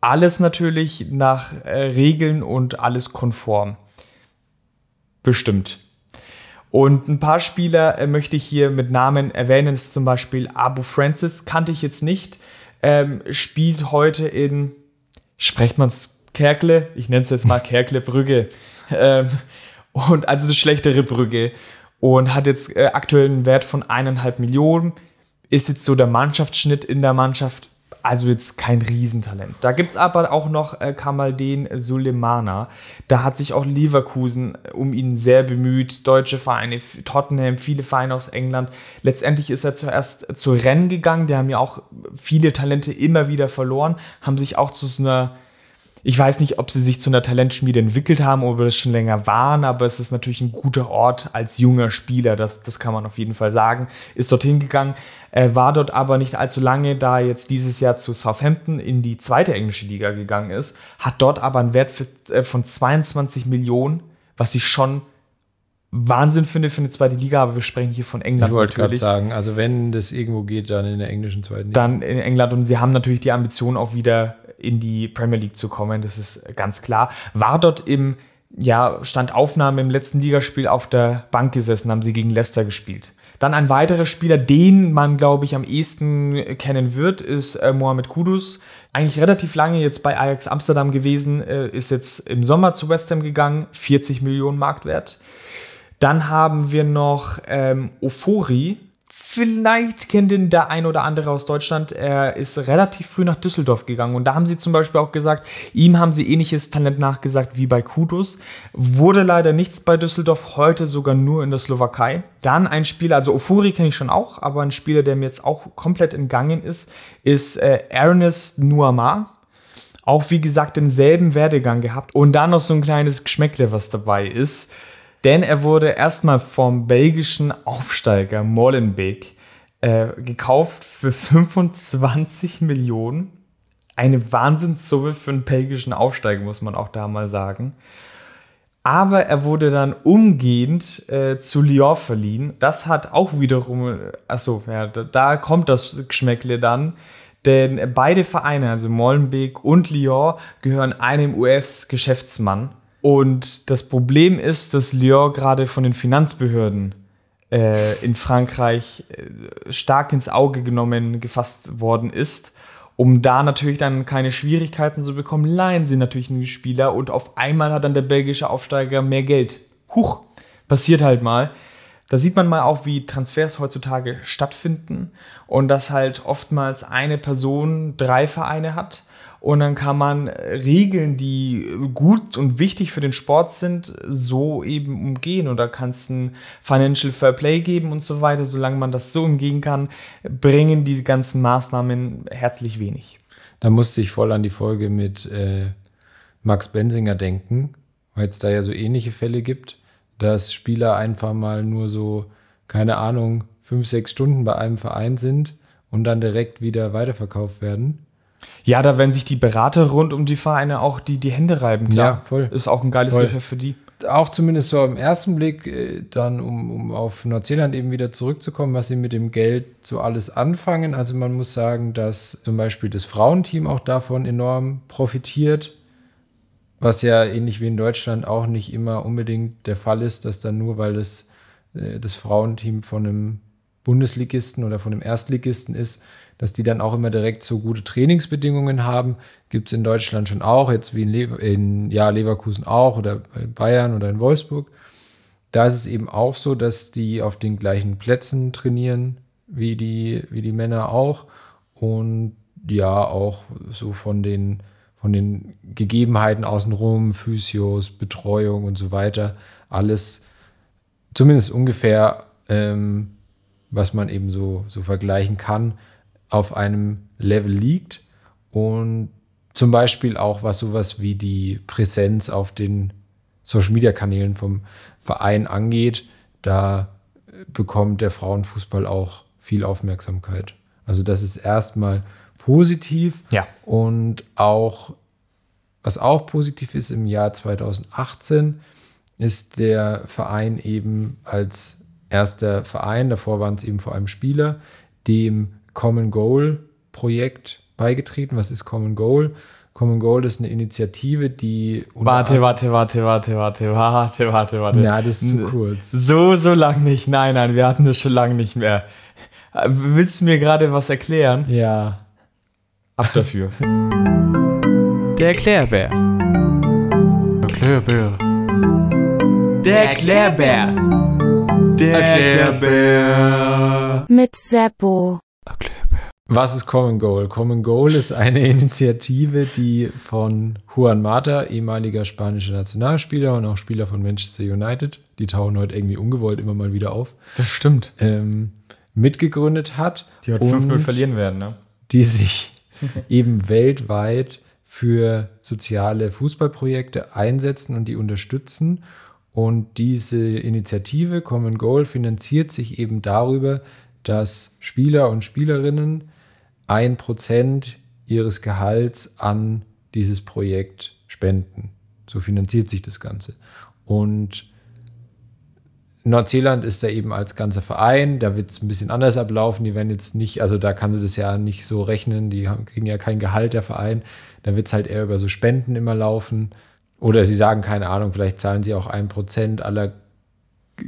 Alles natürlich nach äh, Regeln und alles konform. Bestimmt. Und ein paar Spieler äh, möchte ich hier mit Namen erwähnen. Ist zum Beispiel Abu Francis, kannte ich jetzt nicht. Ähm, spielt heute in, spricht man es Kerkle? Ich nenne es jetzt mal Kerkle Brügge. [LAUGHS] Ähm, und also das schlechtere Brügge. Und hat jetzt äh, aktuell einen Wert von eineinhalb Millionen. Ist jetzt so der Mannschaftsschnitt in der Mannschaft also jetzt kein Riesentalent. Da gibt es aber auch noch äh, Kamaldeen Sulemana. Da hat sich auch Leverkusen äh, um ihn sehr bemüht. Deutsche Vereine, Tottenham, viele Vereine aus England. Letztendlich ist er zuerst zu Rennen gegangen. Die haben ja auch viele Talente immer wieder verloren, haben sich auch zu so einer ich weiß nicht, ob sie sich zu einer Talentschmiede entwickelt haben oder das schon länger waren, aber es ist natürlich ein guter Ort als junger Spieler, das, das kann man auf jeden Fall sagen. Ist dorthin gegangen, äh, war dort aber nicht allzu lange, da jetzt dieses Jahr zu Southampton in die zweite englische Liga gegangen ist, hat dort aber einen Wert für, äh, von 22 Millionen, was ich schon Wahnsinn finde für eine zweite Liga, aber wir sprechen hier von England.
Ich wollte gerade sagen, also wenn das irgendwo geht, dann in der englischen zweiten
Liga. Dann in England und sie haben natürlich die Ambition auch wieder in die Premier League zu kommen, das ist ganz klar. War dort im ja, stand Aufnahme im letzten Ligaspiel auf der Bank gesessen, haben sie gegen Leicester gespielt. Dann ein weiterer Spieler, den man, glaube ich, am ehesten kennen wird, ist äh, Mohamed Kudus. Eigentlich relativ lange jetzt bei Ajax Amsterdam gewesen, äh, ist jetzt im Sommer zu West Ham gegangen, 40 Millionen Marktwert. Dann haben wir noch ähm, Ofori, Vielleicht kennt ihn der ein oder andere aus Deutschland. Er ist relativ früh nach Düsseldorf gegangen und da haben sie zum Beispiel auch gesagt, ihm haben sie ähnliches Talent nachgesagt wie bei Kudus. Wurde leider nichts bei Düsseldorf, heute sogar nur in der Slowakei. Dann ein Spieler, also Ofuri kenne ich schon auch, aber ein Spieler, der mir jetzt auch komplett entgangen ist, ist äh, Ernest Nuamar. Auch wie gesagt denselben Werdegang gehabt und dann noch so ein kleines Geschmäckle, was dabei ist. Denn er wurde erstmal vom belgischen Aufsteiger Molenbeek äh, gekauft für 25 Millionen. Eine Wahnsinnssumme für einen belgischen Aufsteiger, muss man auch da mal sagen. Aber er wurde dann umgehend äh, zu Lyon verliehen. Das hat auch wiederum, achso, ja, da, da kommt das Geschmäckle dann. Denn beide Vereine, also Molenbeek und Lyon, gehören einem US-Geschäftsmann. Und das Problem ist, dass Lyon gerade von den Finanzbehörden äh, in Frankreich äh, stark ins Auge genommen, gefasst worden ist. Um da natürlich dann keine Schwierigkeiten zu bekommen, leihen sie natürlich einen Spieler und auf einmal hat dann der belgische Aufsteiger mehr Geld. Huch, passiert halt mal. Da sieht man mal auch, wie Transfers heutzutage stattfinden und dass halt oftmals eine Person drei Vereine hat und dann kann man Regeln, die gut und wichtig für den Sport sind, so eben umgehen. Da kann es ein Financial Fair Play geben und so weiter. Solange man das so umgehen kann, bringen diese ganzen Maßnahmen herzlich wenig.
Da musste ich voll an die Folge mit äh, Max Bensinger denken, weil es da ja so ähnliche Fälle gibt, dass Spieler einfach mal nur so, keine Ahnung, fünf, sechs Stunden bei einem Verein sind und dann direkt wieder weiterverkauft werden.
Ja, da werden sich die Berater rund um die Vereine auch die, die Hände reiben.
Klar. Ja, voll.
Ist auch ein geiles voll. Geschäft für die.
Auch zumindest so im ersten Blick, äh, dann um, um auf Neuseeland eben wieder zurückzukommen, was sie mit dem Geld so alles anfangen. Also man muss sagen, dass zum Beispiel das Frauenteam auch davon enorm profitiert, was ja ähnlich wie in Deutschland auch nicht immer unbedingt der Fall ist, dass dann nur, weil es äh, das Frauenteam von einem Bundesligisten oder von einem Erstligisten ist, dass die dann auch immer direkt so gute Trainingsbedingungen haben. Gibt es in Deutschland schon auch, jetzt wie in, Lever in ja, Leverkusen auch oder Bayern oder in Wolfsburg. Da ist es eben auch so, dass die auf den gleichen Plätzen trainieren wie die, wie die Männer auch. Und ja, auch so von den, von den Gegebenheiten außenrum, Physios, Betreuung und so weiter, alles zumindest ungefähr, ähm, was man eben so, so vergleichen kann auf einem Level liegt und zum Beispiel auch was sowas wie die Präsenz auf den Social Media Kanälen vom Verein angeht, da bekommt der Frauenfußball auch viel Aufmerksamkeit. Also das ist erstmal positiv
ja.
und auch was auch positiv ist im Jahr 2018 ist der Verein eben als erster Verein, davor waren es eben vor allem Spieler, dem Common Goal Projekt beigetreten. Was ist Common Goal? Common Goal ist eine Initiative, die.
Warte, warte, warte, warte, warte, warte, warte, warte.
Na, das ist zu kurz.
So, so lang nicht. Nein, nein, wir hatten das schon lange nicht mehr. Willst du mir gerade was erklären?
Ja.
Ab dafür. [LAUGHS] Der Erklärbär.
Erklärbär.
Der Erklärbär. Der Erklärbär.
Mit Seppo.
Was ist Common Goal? Common Goal ist eine [LAUGHS] Initiative, die von Juan Mata, ehemaliger spanischer Nationalspieler und auch Spieler von Manchester United, die tauchen heute irgendwie ungewollt immer mal wieder auf.
Das stimmt.
Ähm, mitgegründet hat.
Die heute 5-0 verlieren werden, ne?
Die sich [LAUGHS] eben weltweit für soziale Fußballprojekte einsetzen und die unterstützen. Und diese Initiative Common Goal finanziert sich eben darüber, dass Spieler und Spielerinnen ein Prozent ihres Gehalts an dieses Projekt spenden. So finanziert sich das Ganze. Und Neuseeland ist da eben als ganzer Verein, da wird es ein bisschen anders ablaufen. Die werden jetzt nicht, also da kannst du das ja nicht so rechnen, die haben, kriegen ja kein Gehalt, der Verein. Da wird es halt eher über so Spenden immer laufen. Oder sie sagen, keine Ahnung, vielleicht zahlen sie auch ein Prozent aller,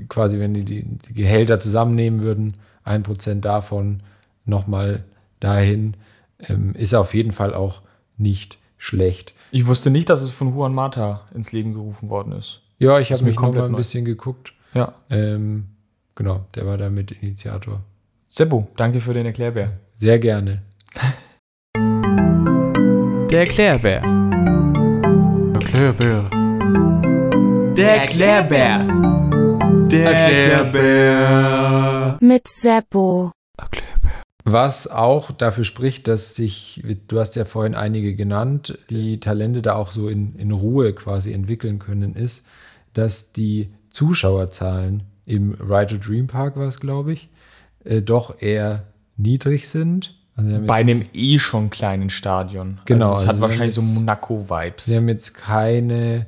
quasi, wenn die, die, die Gehälter zusammennehmen würden, ein Prozent davon nochmal dahin, ähm, ist auf jeden Fall auch nicht schlecht.
Ich wusste nicht, dass es von Juan Mata ins Leben gerufen worden ist.
Ja, ich habe mich noch mal ein bisschen geguckt.
Ja.
Ähm, genau, der war da mit Initiator.
Seppo, danke für den Erklärbär.
Sehr gerne.
Der Erklärbär.
Erklärbär.
Der Erklärbär. Der Erklärbär.
Mit Seppo.
Was auch dafür spricht, dass sich, du hast ja vorhin einige genannt, die Talente da auch so in, in Ruhe quasi entwickeln können, ist, dass die Zuschauerzahlen im Ride to Dream Park war es, glaube ich, äh, doch eher niedrig sind.
Also Bei einem eh schon kleinen Stadion.
Genau.
Also es
also
hat wahrscheinlich so Monaco-Vibes.
Sie haben jetzt keine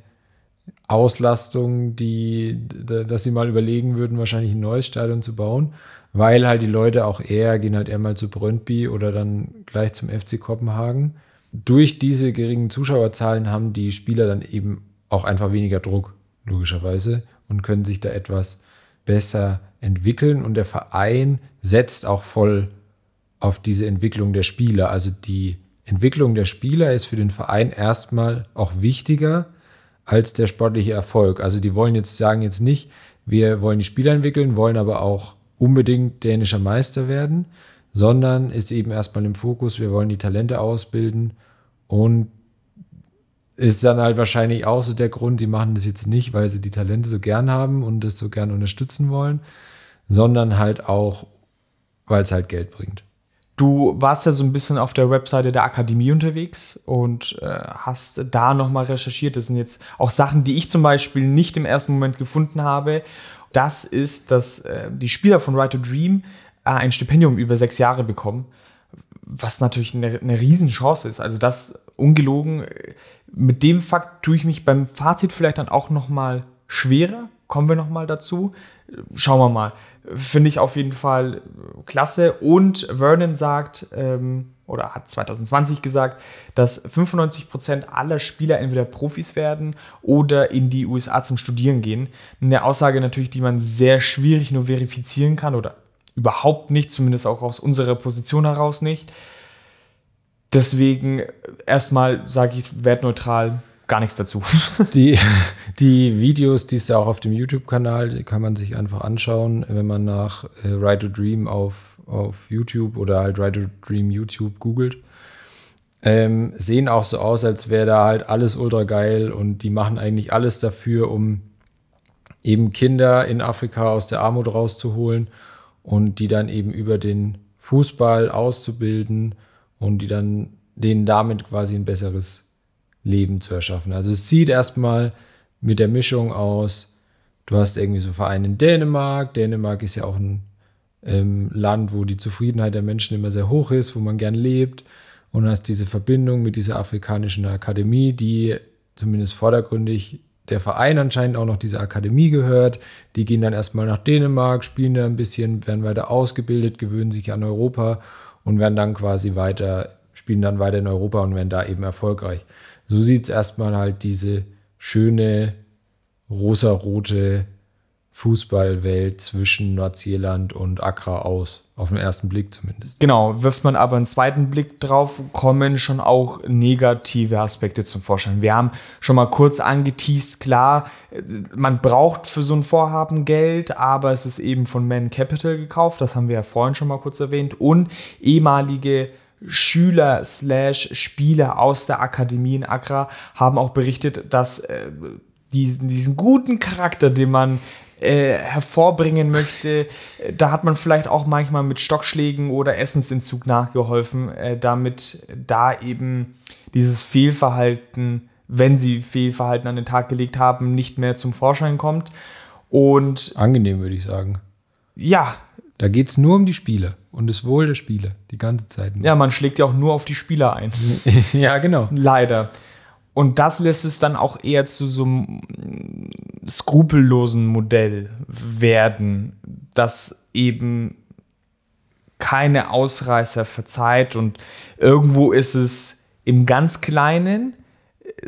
Auslastung, die, dass sie mal überlegen würden, wahrscheinlich ein neues Stadion zu bauen, weil halt die Leute auch eher, gehen halt eher mal zu Brøndby oder dann gleich zum FC Kopenhagen. Durch diese geringen Zuschauerzahlen haben die Spieler dann eben auch einfach weniger Druck, logischerweise, und können sich da etwas besser entwickeln. Und der Verein setzt auch voll auf diese Entwicklung der Spieler. Also die Entwicklung der Spieler ist für den Verein erstmal auch wichtiger als der sportliche Erfolg. Also die wollen jetzt sagen jetzt nicht, wir wollen die Spieler entwickeln, wollen aber auch unbedingt dänischer Meister werden, sondern ist eben erstmal im Fokus, wir wollen die Talente ausbilden und ist dann halt wahrscheinlich auch so der Grund, die machen das jetzt nicht, weil sie die Talente so gern haben und das so gern unterstützen wollen, sondern halt auch, weil es halt Geld bringt.
Du warst ja so ein bisschen auf der Webseite der Akademie unterwegs und äh, hast da nochmal recherchiert. Das sind jetzt auch Sachen, die ich zum Beispiel nicht im ersten Moment gefunden habe. Das ist, dass äh, die Spieler von Right to Dream äh, ein Stipendium über sechs Jahre bekommen, was natürlich eine, eine Riesenchance ist. Also das ungelogen. Mit dem Fakt tue ich mich beim Fazit vielleicht dann auch nochmal schwerer. Kommen wir nochmal dazu. Schauen wir mal. Finde ich auf jeden Fall klasse. Und Vernon sagt, ähm, oder hat 2020 gesagt, dass 95% aller Spieler entweder Profis werden oder in die USA zum Studieren gehen. Eine Aussage natürlich, die man sehr schwierig nur verifizieren kann oder überhaupt nicht, zumindest auch aus unserer Position heraus nicht. Deswegen erstmal sage ich wertneutral, gar nichts dazu. [LAUGHS] [LAUGHS]
Die, die Videos, die ist ja auch auf dem YouTube-Kanal, die kann man sich einfach anschauen, wenn man nach äh, Ride to Dream auf, auf YouTube oder halt Ride to Dream YouTube googelt. Ähm, sehen auch so aus, als wäre da halt alles ultra geil und die machen eigentlich alles dafür, um eben Kinder in Afrika aus der Armut rauszuholen und die dann eben über den Fußball auszubilden und die dann denen damit quasi ein besseres Leben zu erschaffen. Also es sieht erstmal mit der Mischung aus, du hast irgendwie so Vereine in Dänemark. Dänemark ist ja auch ein ähm, Land, wo die Zufriedenheit der Menschen immer sehr hoch ist, wo man gern lebt. Und hast diese Verbindung mit dieser afrikanischen Akademie, die zumindest vordergründig der Verein anscheinend auch noch dieser Akademie gehört. Die gehen dann erstmal nach Dänemark, spielen da ein bisschen, werden weiter ausgebildet, gewöhnen sich an Europa und werden dann quasi weiter, spielen dann weiter in Europa und werden da eben erfolgreich. So sieht es erstmal halt diese schöne rosarote Fußballwelt zwischen Neuseeland und Accra aus. Auf den ersten Blick zumindest.
Genau, wirft man aber einen zweiten Blick drauf, kommen schon auch negative Aspekte zum Vorschein. Wir haben schon mal kurz angeteased, klar, man braucht für so ein Vorhaben Geld, aber es ist eben von Man Capital gekauft, das haben wir ja vorhin schon mal kurz erwähnt, und ehemalige Schüler slash Spieler aus der Akademie in Accra haben auch berichtet, dass äh, diesen, diesen guten Charakter, den man äh, hervorbringen möchte, äh, da hat man vielleicht auch manchmal mit Stockschlägen oder Essensentzug nachgeholfen, äh, damit da eben dieses Fehlverhalten, wenn sie Fehlverhalten an den Tag gelegt haben, nicht mehr zum Vorschein kommt. Und
angenehm würde ich sagen.
Ja,
da geht es nur um die Spieler und das Wohl der Spieler, die ganze Zeit.
Nur. Ja, man schlägt ja auch nur auf die Spieler ein. [LAUGHS]
ja, genau.
Leider. Und das lässt es dann auch eher zu so einem skrupellosen Modell werden, das eben keine Ausreißer verzeiht und irgendwo ist es im ganz Kleinen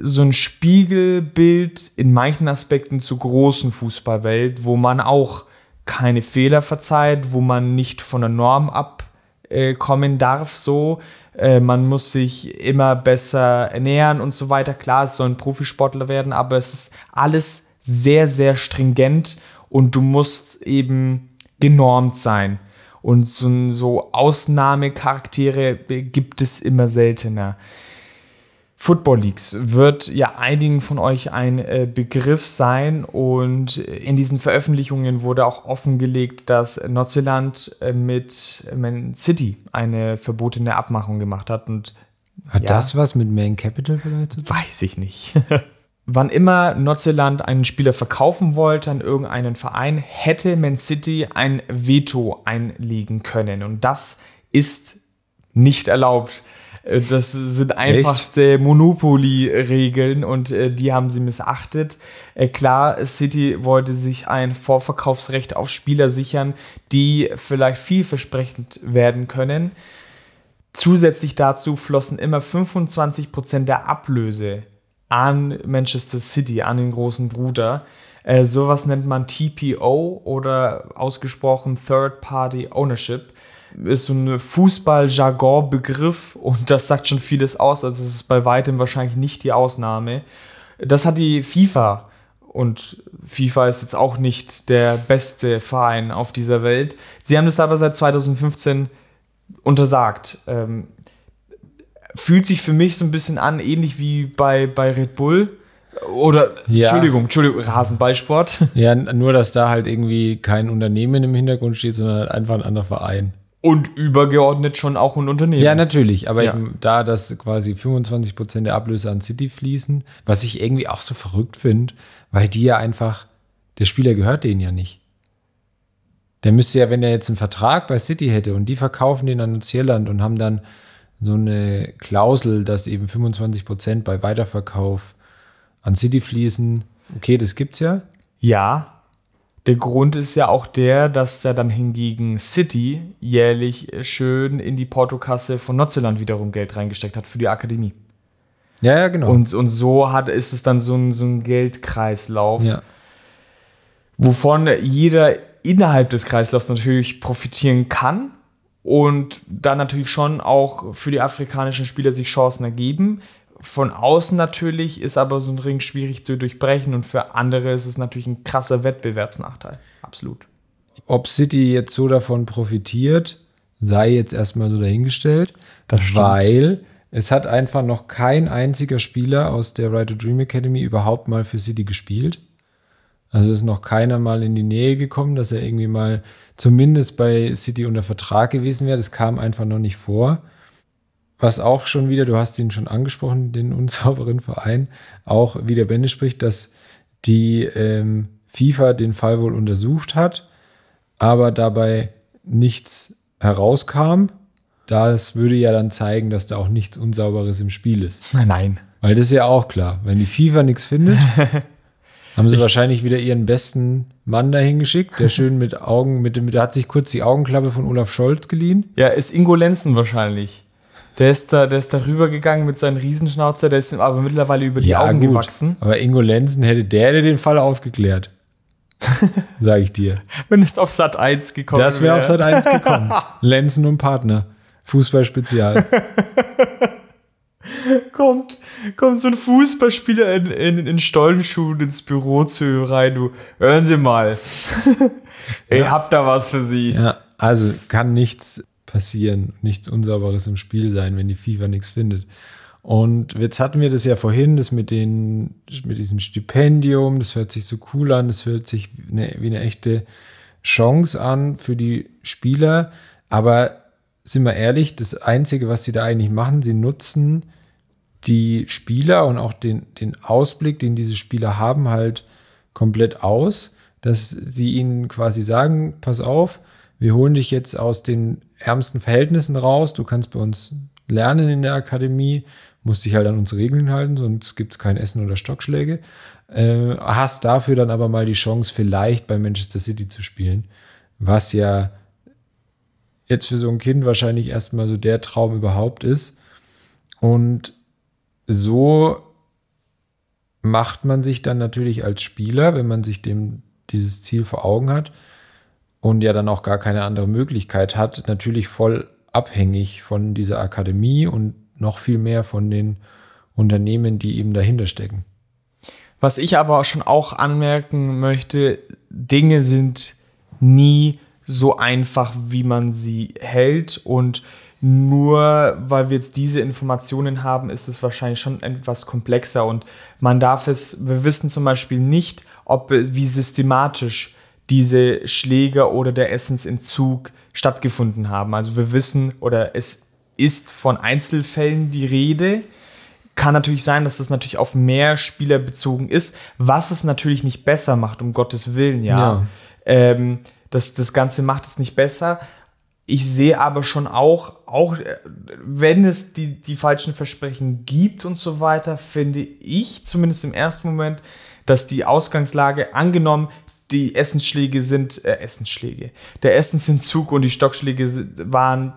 so ein Spiegelbild in manchen Aspekten zur großen Fußballwelt, wo man auch keine Fehler verzeiht, wo man nicht von der Norm abkommen darf, so. Äh, man muss sich immer besser ernähren und so weiter. Klar, es soll ein Profisportler werden, aber es ist alles sehr, sehr stringent und du musst eben genormt sein. Und so, so Ausnahmecharaktere gibt es immer seltener. Football Leagues wird ja einigen von euch ein äh, Begriff sein und in diesen Veröffentlichungen wurde auch offengelegt, dass Nordirland äh, mit Man City eine verbotene Abmachung gemacht hat und
hat ja, das was mit Main Capital vielleicht zu
tun? Weiß ich nicht. [LAUGHS] Wann immer Nordirland einen Spieler verkaufen wollte an irgendeinen Verein, hätte Man City ein Veto einlegen können und das ist nicht erlaubt. Äh, das sind einfachste Monopoly-Regeln und äh, die haben sie missachtet. Äh, klar, City wollte sich ein Vorverkaufsrecht auf Spieler sichern, die vielleicht vielversprechend werden können. Zusätzlich dazu flossen immer 25% der Ablöse an Manchester City, an den großen Bruder. Äh, sowas nennt man TPO oder ausgesprochen Third Party Ownership ist so ein Fußball-Jargon-Begriff und das sagt schon vieles aus. Also es ist bei weitem wahrscheinlich nicht die Ausnahme. Das hat die FIFA und FIFA ist jetzt auch nicht der beste Verein auf dieser Welt. Sie haben das aber seit 2015 untersagt. Ähm, fühlt sich für mich so ein bisschen an, ähnlich wie bei, bei Red Bull. Oder, ja. Entschuldigung, Entschuldigung, Rasenballsport.
Ja, nur, dass da halt irgendwie kein Unternehmen im Hintergrund steht, sondern halt einfach ein anderer Verein.
Und übergeordnet schon auch ein Unternehmen.
Ja, natürlich. Aber ja. Eben, da, dass quasi 25 Prozent der Ablöse an City fließen, was ich irgendwie auch so verrückt finde, weil die ja einfach, der Spieler gehört denen ja nicht. Der müsste ja, wenn er jetzt einen Vertrag bei City hätte und die verkaufen den an Irland und haben dann so eine Klausel, dass eben 25 Prozent bei Weiterverkauf an City fließen. Okay, das gibt's ja.
Ja, der Grund ist ja auch der, dass er dann hingegen City jährlich schön in die Portokasse von Notzeland wiederum Geld reingesteckt hat für die Akademie.
Ja, ja, genau.
Und, und so hat, ist es dann so ein, so ein Geldkreislauf, ja. wovon jeder innerhalb des Kreislaufs natürlich profitieren kann und dann natürlich schon auch für die afrikanischen Spieler sich Chancen ergeben von außen natürlich ist aber so ein Ring schwierig zu durchbrechen und für andere ist es natürlich ein krasser Wettbewerbsnachteil. Absolut.
Ob City jetzt so davon profitiert, sei jetzt erstmal so dahingestellt, weil es hat einfach noch kein einziger Spieler aus der Right to Dream Academy überhaupt mal für City gespielt. Also ist noch keiner mal in die Nähe gekommen, dass er irgendwie mal zumindest bei City unter Vertrag gewesen wäre. Das kam einfach noch nicht vor was auch schon wieder, du hast ihn schon angesprochen, den unsauberen Verein, auch wieder Bände spricht, dass die ähm, FIFA den Fall wohl untersucht hat, aber dabei nichts herauskam. Das würde ja dann zeigen, dass da auch nichts Unsauberes im Spiel ist.
Nein.
Weil das ist ja auch klar. Wenn die FIFA nichts findet, [LAUGHS] haben sie ich wahrscheinlich wieder ihren besten Mann dahin geschickt, der schön mit Augen, mit, mit, der hat sich kurz die Augenklappe von Olaf Scholz geliehen.
Ja, ist Ingo Lenzen wahrscheinlich. Der ist da, der ist da rübergegangen mit seinem Riesenschnauzer, der ist ihm aber mittlerweile über die ja, Augen gut. gewachsen.
Aber Ingo Lenzen hätte der, der den Fall aufgeklärt. [LAUGHS] Sag ich dir.
Wenn es auf Sat 1 gekommen
wäre. Das wäre wär. auf Sat 1 gekommen. [LAUGHS] Lenzen und Partner. Fußballspezial. [LAUGHS]
kommt, kommt so ein Fußballspieler in, in, in Stollenschuhen ins Büro zu rein. Du, hören Sie mal. ich ja. hab da was für Sie.
Ja, also kann nichts passieren, nichts Unsauberes im Spiel sein, wenn die FIFA nichts findet. Und jetzt hatten wir das ja vorhin, das mit, den, mit diesem Stipendium, das hört sich so cool an, das hört sich eine, wie eine echte Chance an für die Spieler. Aber sind wir ehrlich, das Einzige, was sie da eigentlich machen, sie nutzen die Spieler und auch den, den Ausblick, den diese Spieler haben, halt komplett aus, dass sie ihnen quasi sagen, pass auf, wir holen dich jetzt aus den ärmsten Verhältnissen raus, du kannst bei uns lernen in der Akademie, musst dich halt an unsere Regeln halten, sonst gibt es kein Essen oder Stockschläge. Äh, hast dafür dann aber mal die Chance, vielleicht bei Manchester City zu spielen, was ja jetzt für so ein Kind wahrscheinlich erstmal so der Traum überhaupt ist. Und so macht man sich dann natürlich als Spieler, wenn man sich dem dieses Ziel vor Augen hat, und ja dann auch gar keine andere Möglichkeit hat, natürlich voll abhängig von dieser Akademie und noch viel mehr von den Unternehmen, die eben dahinter stecken.
Was ich aber schon auch anmerken möchte, Dinge sind nie so einfach, wie man sie hält. Und nur weil wir jetzt diese Informationen haben, ist es wahrscheinlich schon etwas komplexer. Und man darf es, wir wissen zum Beispiel nicht, ob wie systematisch diese Schläge oder der Essensentzug stattgefunden haben. Also wir wissen oder es ist von Einzelfällen die Rede. Kann natürlich sein, dass es natürlich auf mehr Spieler bezogen ist, was es natürlich nicht besser macht, um Gottes Willen, ja. ja. Ähm, das, das Ganze macht es nicht besser. Ich sehe aber schon auch, auch wenn es die, die falschen Versprechen gibt und so weiter, finde ich zumindest im ersten Moment, dass die Ausgangslage angenommen, die Essensschläge sind äh, Essensschläge. Der Essensentzug und die Stockschläge waren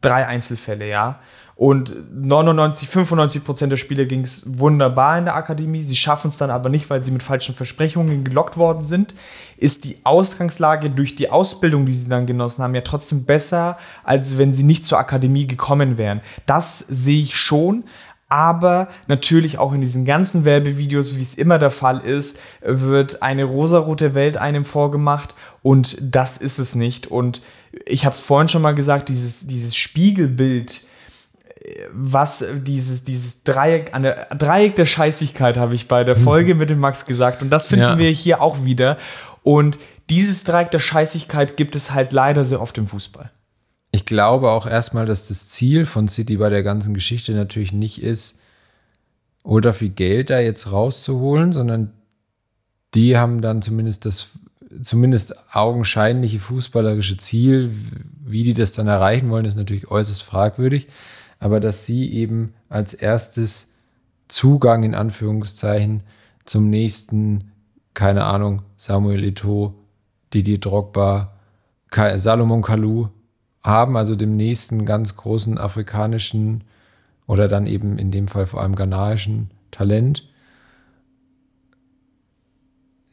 drei Einzelfälle, ja. Und 99, 95 Prozent der Spieler ging es wunderbar in der Akademie. Sie schaffen es dann aber nicht, weil sie mit falschen Versprechungen gelockt worden sind. Ist die Ausgangslage durch die Ausbildung, die sie dann genossen haben, ja trotzdem besser, als wenn sie nicht zur Akademie gekommen wären. Das sehe ich schon aber natürlich auch in diesen ganzen Werbevideos, wie es immer der Fall ist, wird eine rosarote Welt einem vorgemacht und das ist es nicht. Und ich habe es vorhin schon mal gesagt, dieses, dieses Spiegelbild, was dieses, dieses Dreieck, eine Dreieck der Scheißigkeit habe ich bei der Folge mit dem Max gesagt und das finden ja. wir hier auch wieder. Und dieses Dreieck der Scheißigkeit gibt es halt leider sehr oft im Fußball.
Ich glaube auch erstmal, dass das Ziel von City bei der ganzen Geschichte natürlich nicht ist, ultra viel Geld da jetzt rauszuholen, sondern die haben dann zumindest das zumindest augenscheinliche fußballerische Ziel. Wie die das dann erreichen wollen, ist natürlich äußerst fragwürdig. Aber dass sie eben als erstes Zugang in Anführungszeichen zum nächsten, keine Ahnung, Samuel Eto'o, Didi Drogba, Salomon Kalou haben, also dem nächsten ganz großen afrikanischen oder dann eben in dem Fall vor allem ghanaischen Talent.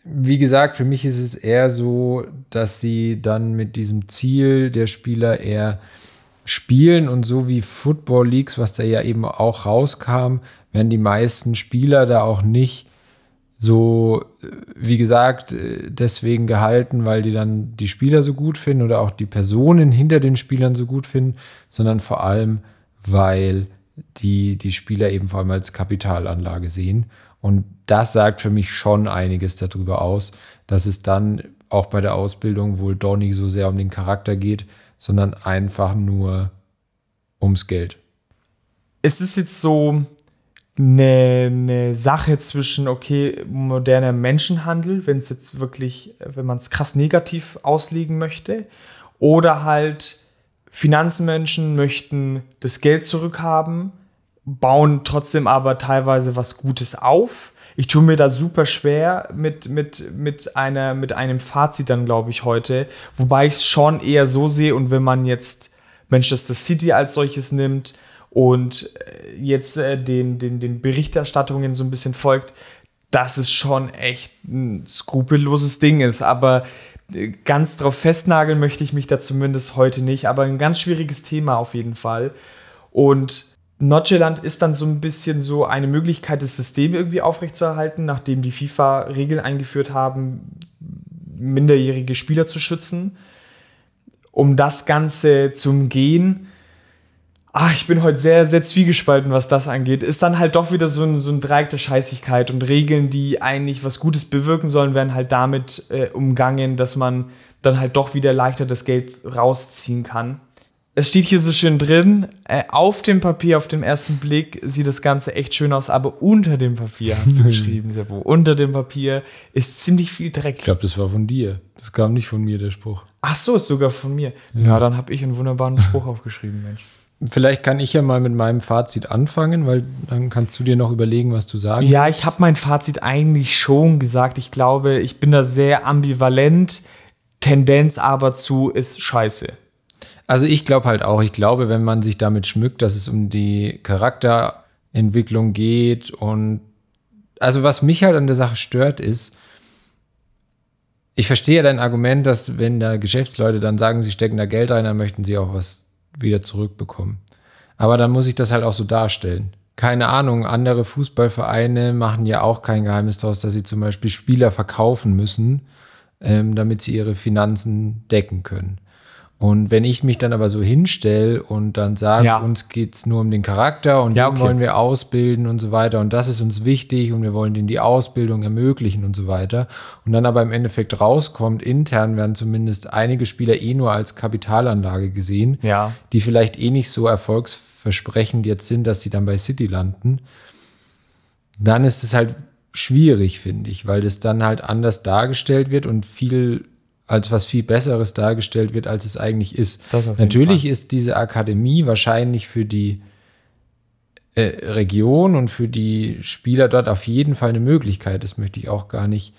Wie gesagt, für mich ist es eher so, dass sie dann mit diesem Ziel der Spieler eher spielen und so wie Football Leagues, was da ja eben auch rauskam, werden die meisten Spieler da auch nicht so, äh, wie gesagt, äh, deswegen gehalten, weil die dann die Spieler so gut finden oder auch die Personen hinter den Spielern so gut finden, sondern vor allem, weil die die Spieler eben vor allem als Kapitalanlage sehen. Und das sagt für mich schon einiges darüber aus, dass es dann auch bei der Ausbildung wohl doch nicht so sehr um den Charakter geht, sondern einfach nur ums Geld.
Es ist jetzt so, eine, eine Sache zwischen, okay, moderner Menschenhandel, wenn es jetzt wirklich, wenn man es krass negativ auslegen möchte, oder halt Finanzmenschen möchten das Geld zurückhaben, bauen trotzdem aber teilweise was Gutes auf. Ich tue mir da super schwer mit, mit, mit, einer, mit einem Fazit dann, glaube ich, heute. Wobei ich es schon eher so sehe und wenn man jetzt Manchester City als solches nimmt, und äh, jetzt äh, den, den, den Berichterstattungen so ein bisschen folgt, dass es schon echt ein skrupelloses Ding ist. Aber äh, ganz drauf festnageln möchte ich mich da zumindest heute nicht. Aber ein ganz schwieriges Thema auf jeden Fall. Und Nordjylland ist dann so ein bisschen so eine Möglichkeit, das System irgendwie aufrechtzuerhalten, nachdem die FIFA Regeln eingeführt haben, minderjährige Spieler zu schützen. Um das Ganze zu umgehen, ach, ich bin heute sehr, sehr zwiegespalten, was das angeht, ist dann halt doch wieder so ein, so ein Dreieck der Scheißigkeit und Regeln, die eigentlich was Gutes bewirken sollen, werden halt damit äh, umgangen, dass man dann halt doch wieder leichter das Geld rausziehen kann. Es steht hier so schön drin, äh, auf dem Papier, auf dem ersten Blick sieht das Ganze echt schön aus, aber unter dem Papier hast du [LAUGHS] geschrieben, Sebo. Unter dem Papier ist ziemlich viel Dreck.
Ich glaube, das war von dir. Das kam nicht von mir, der Spruch.
Ach so, ist sogar von mir. Ja, ja dann habe ich einen wunderbaren Spruch [LAUGHS] aufgeschrieben, Mensch.
Vielleicht kann ich ja mal mit meinem Fazit anfangen, weil dann kannst du dir noch überlegen, was du sagst.
Ja, ich habe mein Fazit eigentlich schon gesagt. Ich glaube, ich bin da sehr ambivalent. Tendenz aber zu ist scheiße.
Also ich glaube halt auch, ich glaube, wenn man sich damit schmückt, dass es um die Charakterentwicklung geht und also was mich halt an der Sache stört ist, ich verstehe dein Argument, dass wenn da Geschäftsleute dann sagen, sie stecken da Geld rein, dann möchten sie auch was wieder zurückbekommen. Aber dann muss ich das halt auch so darstellen. Keine Ahnung, andere Fußballvereine machen ja auch kein Geheimnis daraus, dass sie zum Beispiel Spieler verkaufen müssen, ähm, damit sie ihre Finanzen decken können. Und wenn ich mich dann aber so hinstelle und dann sage,
Ja.
uns geht's nur um den Charakter und
Ja,
den
okay.
wollen wir ausbilden und so weiter und das ist uns wichtig und wir wollen denen die Ausbildung ermöglichen und so weiter und dann aber im Endeffekt rauskommt, intern werden zumindest einige Spieler eh nur als Kapitalanlage gesehen,
Ja.
die vielleicht eh nicht so erfolgsversprechend jetzt sind, dass sie dann bei City landen, dann ist es halt schwierig, finde ich, weil das dann halt anders dargestellt wird und viel als was viel Besseres dargestellt wird, als es eigentlich ist. Natürlich ist diese Akademie wahrscheinlich für die äh, Region und für die Spieler dort auf jeden Fall eine Möglichkeit. Das möchte ich auch gar nicht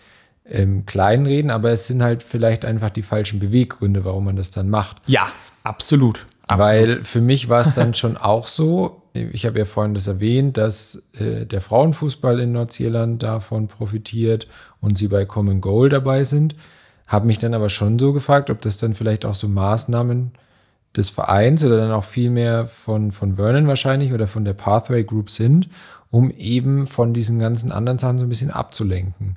ähm, kleinreden, aber es sind halt vielleicht einfach die falschen Beweggründe, warum man das dann macht.
Ja, absolut. absolut.
Weil für mich war es dann [LAUGHS] schon auch so, ich habe ja vorhin das erwähnt, dass äh, der Frauenfußball in Nordirland davon profitiert und sie bei Common Goal dabei sind. Habe mich dann aber schon so gefragt, ob das dann vielleicht auch so Maßnahmen des Vereins oder dann auch vielmehr von, von Vernon wahrscheinlich oder von der Pathway Group sind, um eben von diesen ganzen anderen Sachen so ein bisschen abzulenken.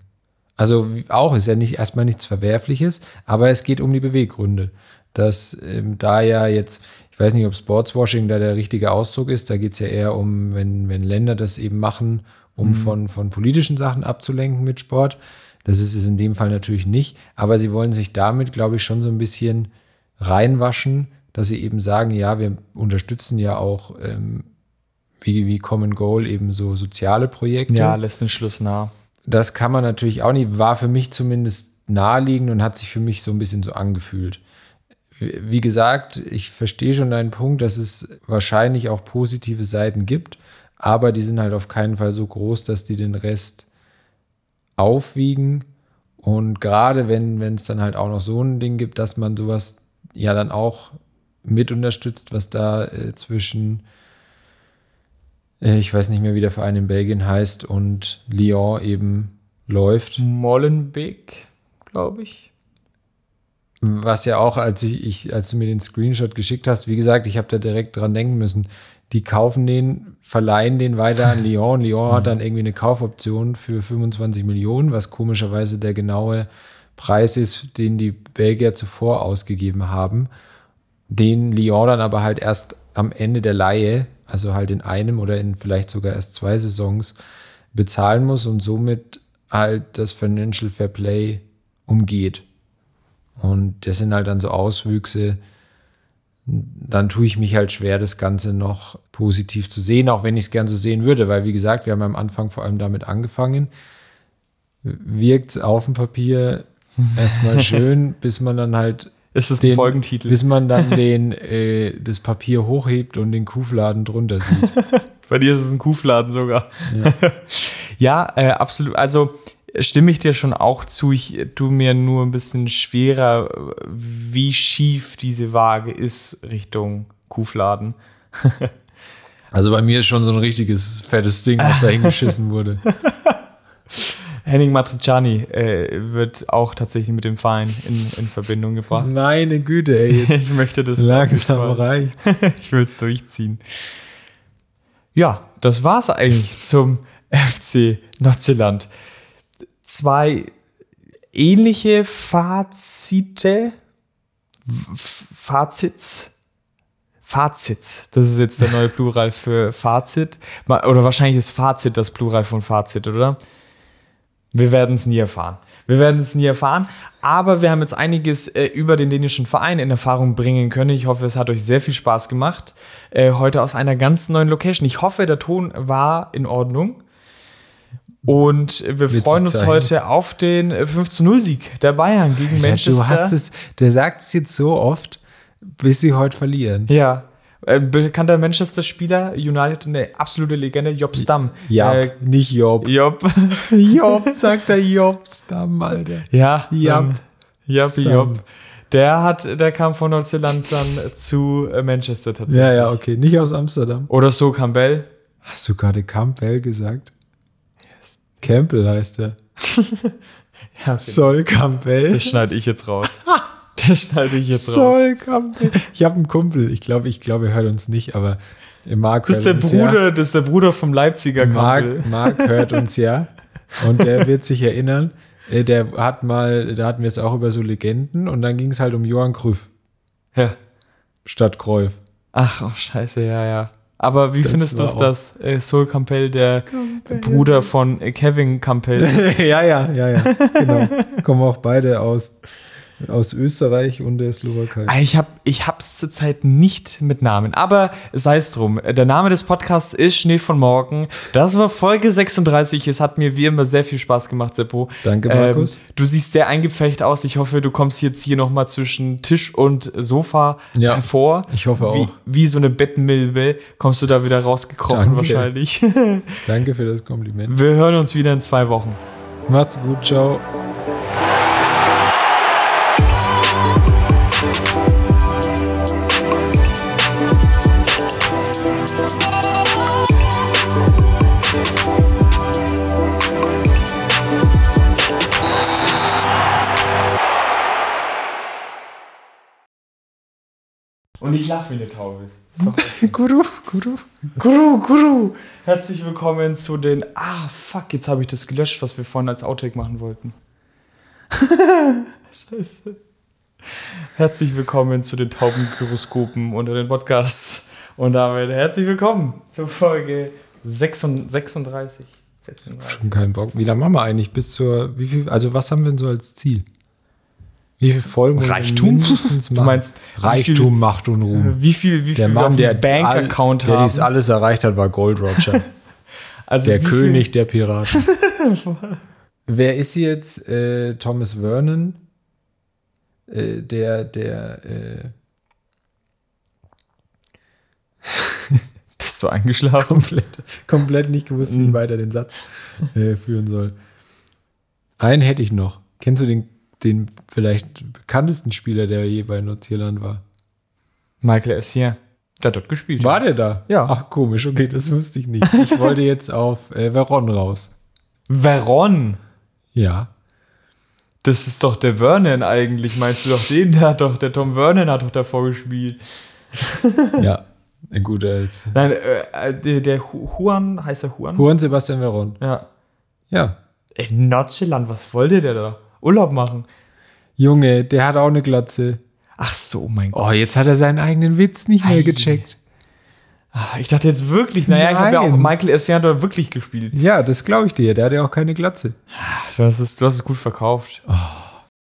Also auch ist ja nicht erstmal nichts Verwerfliches, aber es geht um die Beweggründe. Dass ähm, da ja jetzt, ich weiß nicht, ob Sportswashing da der richtige Ausdruck ist, da geht es ja eher um, wenn, wenn Länder das eben machen, um von, von politischen Sachen abzulenken mit Sport. Das ist es in dem Fall natürlich nicht, aber sie wollen sich damit, glaube ich, schon so ein bisschen reinwaschen, dass sie eben sagen, ja, wir unterstützen ja auch ähm, wie, wie Common Goal eben so soziale Projekte
ja, lässt den Schluss nah.
das kann man natürlich auch nicht, war für mich zumindest naheliegend und hat sich für mich so ein bisschen so angefühlt. Wie gesagt, ich verstehe schon deinen Punkt, dass es wahrscheinlich auch positive Seiten gibt, aber die sind halt auf keinen Fall so groß, dass die den Rest aufwiegen. Und gerade wenn es dann halt auch noch so ein Ding gibt, dass man sowas ja dann auch mit unterstützt, was da äh, zwischen äh, ich weiß nicht mehr, wie der Verein in Belgien heißt und Lyon eben läuft.
Molenbeek, glaube ich.
Was ja auch, als ich, ich, als du mir den Screenshot geschickt hast, wie gesagt, ich habe da direkt dran denken müssen. Die kaufen den, verleihen den weiter an [LAUGHS] Lyon. Lyon hat dann irgendwie eine Kaufoption für 25 Millionen, was komischerweise der genaue Preis ist, den die Belgier zuvor ausgegeben haben. Den Lyon dann aber halt erst am Ende der Leihe, also halt in einem oder in vielleicht sogar erst zwei Saisons, bezahlen muss und somit halt das Financial Fair Play umgeht. Und das sind halt dann so Auswüchse. Dann tue ich mich halt schwer, das Ganze noch positiv zu sehen, auch wenn ich es gern so sehen würde, weil wie gesagt, wir haben am Anfang vor allem damit angefangen. Wirkt es auf dem Papier erstmal [LAUGHS] schön, bis man dann halt
Ist das ein
den,
Folgentitel?
bis man dann [LAUGHS] den, äh, das Papier hochhebt und den Kuhfladen drunter sieht. [LAUGHS]
Bei dir ist es ein Kuhfladen sogar. Ja, äh, absolut. Also stimme ich dir schon auch zu. Ich tue mir nur ein bisschen schwerer, wie schief diese Waage ist Richtung Kuhfladen. [LAUGHS]
Also bei mir ist schon so ein richtiges fettes Ding, was da [LAUGHS] hingeschissen wurde.
Henning Matriciani äh, wird auch tatsächlich mit dem Verein in, in Verbindung gebracht.
Meine Güte, ey, jetzt [LAUGHS]
Ich möchte das
langsam reicht's.
Ich will es durchziehen. Ja, das war's eigentlich zum FC Nordirland. Zwei ähnliche Fazite. Fazits. Fazits. Das ist jetzt der neue Plural für Fazit. Oder wahrscheinlich ist Fazit das Plural von Fazit, oder? Wir werden es nie erfahren. Wir werden es nie erfahren. Aber wir haben jetzt einiges äh, über den dänischen Verein in Erfahrung bringen können. Ich hoffe, es hat euch sehr viel Spaß gemacht. Äh, heute aus einer ganz neuen Location. Ich hoffe, der Ton war in Ordnung. Und wir
Wird
freuen uns
zeigen.
heute auf den äh, 5-0-Sieg der Bayern gegen
Ja,
Manchester.
du hast es, der sagt es jetzt so oft, bis sie heute verlieren.
Ja. Äh, bekannter Manchester-Spieler, United, eine absolute Legende, Job Stam.
Ja,
Äh,
nicht Job.
Job. [LAUGHS]
Job, sagt der Job Stamm, Alter.
Ja,
Jap.
ähm,
Sam.
Job. Der hat, der kam von Neuseeland dann zu äh, Manchester tatsächlich.
Ja, ja, okay, nicht aus Amsterdam.
Oder so Campbell.
Hast du gerade Campbell gesagt? Campbell heißt er. [LAUGHS]
Ja, okay.
Sol Campbell.
Das schneide ich jetzt raus. [LAUGHS] Das schneide ich jetzt raus.
Sol Campbell. Ich habe einen Kumpel, ich glaube, ich glaube, er hört uns nicht, aber Marc
Das ist der
uns ja.
Bruder, das ist der Bruder vom Leipziger Campbell.
Marc, Marc hört uns ja und der [LAUGHS] wird sich erinnern. äh, der hat mal, da hatten wir es auch über so Legenden und dann ging es halt um Johann Krüff
Ja.
statt Cruyff.
Ach, oh, scheiße, ja, ja. Aber wie
Das
findest du es, dass äh, Sol Campbell der Bruder von äh, Kevin Campbell [LAUGHS] ist?
ja, ja, ja, ja, genau. Kommen auch beide aus, aus Österreich und der Slowakei.
Ah, Ich habe ich hab's zurzeit nicht mit Namen, aber sei es drum. Der Name des Podcasts ist Schnee von Morgen. Das war Folge 36. Es hat mir wie immer sehr viel Spaß gemacht, Seppo.
Danke, Markus.
Ähm, du siehst sehr eingepfercht aus. Ich hoffe, du kommst jetzt hier nochmal zwischen Tisch und Sofa
Ja,
hervor.
ich hoffe
wie,
auch.
Wie so eine Bettenmilbe kommst du da wieder rausgekrochen
Danke.
wahrscheinlich. [LAUGHS]
Danke für das Kompliment.
Wir hören uns wieder in zwei Wochen.
Macht's gut, ciao.
Und ich lache wie eine Taube. [LAUGHS]
Guru, Guru.
Guru, Guru! Herzlich willkommen zu den. Ah, fuck, jetzt habe ich das gelöscht, was wir vorhin als Outtake machen wollten. [LAUGHS] Scheiße. Herzlich willkommen zu den Taubengyroskopen unter den Podcasts. Und damit herzlich willkommen zur Folge 36. 36. 36.
Schon keinen Bock. Wie lange machen wir eigentlich bis zur, wie viel, also was haben wir denn so als Ziel? Wie viel Folgen
Reichtum? Du meinst,
Reichtum,
viel-
Macht und Ruhm.
Wie viel, wie
Der
viel auf
Mann, der
Bank-Account
all- der dies alles erreicht hat, war Gold Roger. [LAUGHS]
also
der König der Piraten. [LAUGHS] Wer ist jetzt äh, Thomas Vernon? Äh, der, der, äh,
Viel, [LAUGHS] bist du eingeschlafen?
komplett, komplett nicht gewusst, wie ich weiter den Satz äh, führen soll. Einen hätte ich noch. Kennst du den, den vielleicht bekanntesten Spieler, der je bei Nordirland war?
Michael Essien. Der hat dort gespielt.
War der da?
Ja.
Ach, komisch, okay, das wusste ich nicht. Ich wollte jetzt auf äh, Veron raus.
Veron.
Ja.
Das ist doch der Vernon eigentlich. Meinst du doch den? Der hat doch, der Tom Vernon hat doch davor gespielt. [LAUGHS]
Ja. Ein guter ist.
Nein, äh, der, der Ju- Juan, heißt er Juan?
Juan Sebastian Veron.
Ja.
Ja.
In Nordschland, was wollte der da? Urlaub machen?
Junge, der hat auch eine Glatze.
Ach so, mein Gott.
Oh, jetzt hat er seinen eigenen Witz nicht mehr
Ei.
gecheckt.
Ah, Ich dachte jetzt wirklich, naja, ich habe ja auch
Nein.
Michael dort wirklich gespielt.
Ja, das glaube ich dir. Der hat ja auch keine Glatze.
Du hast es, du hast es gut verkauft.
Oh.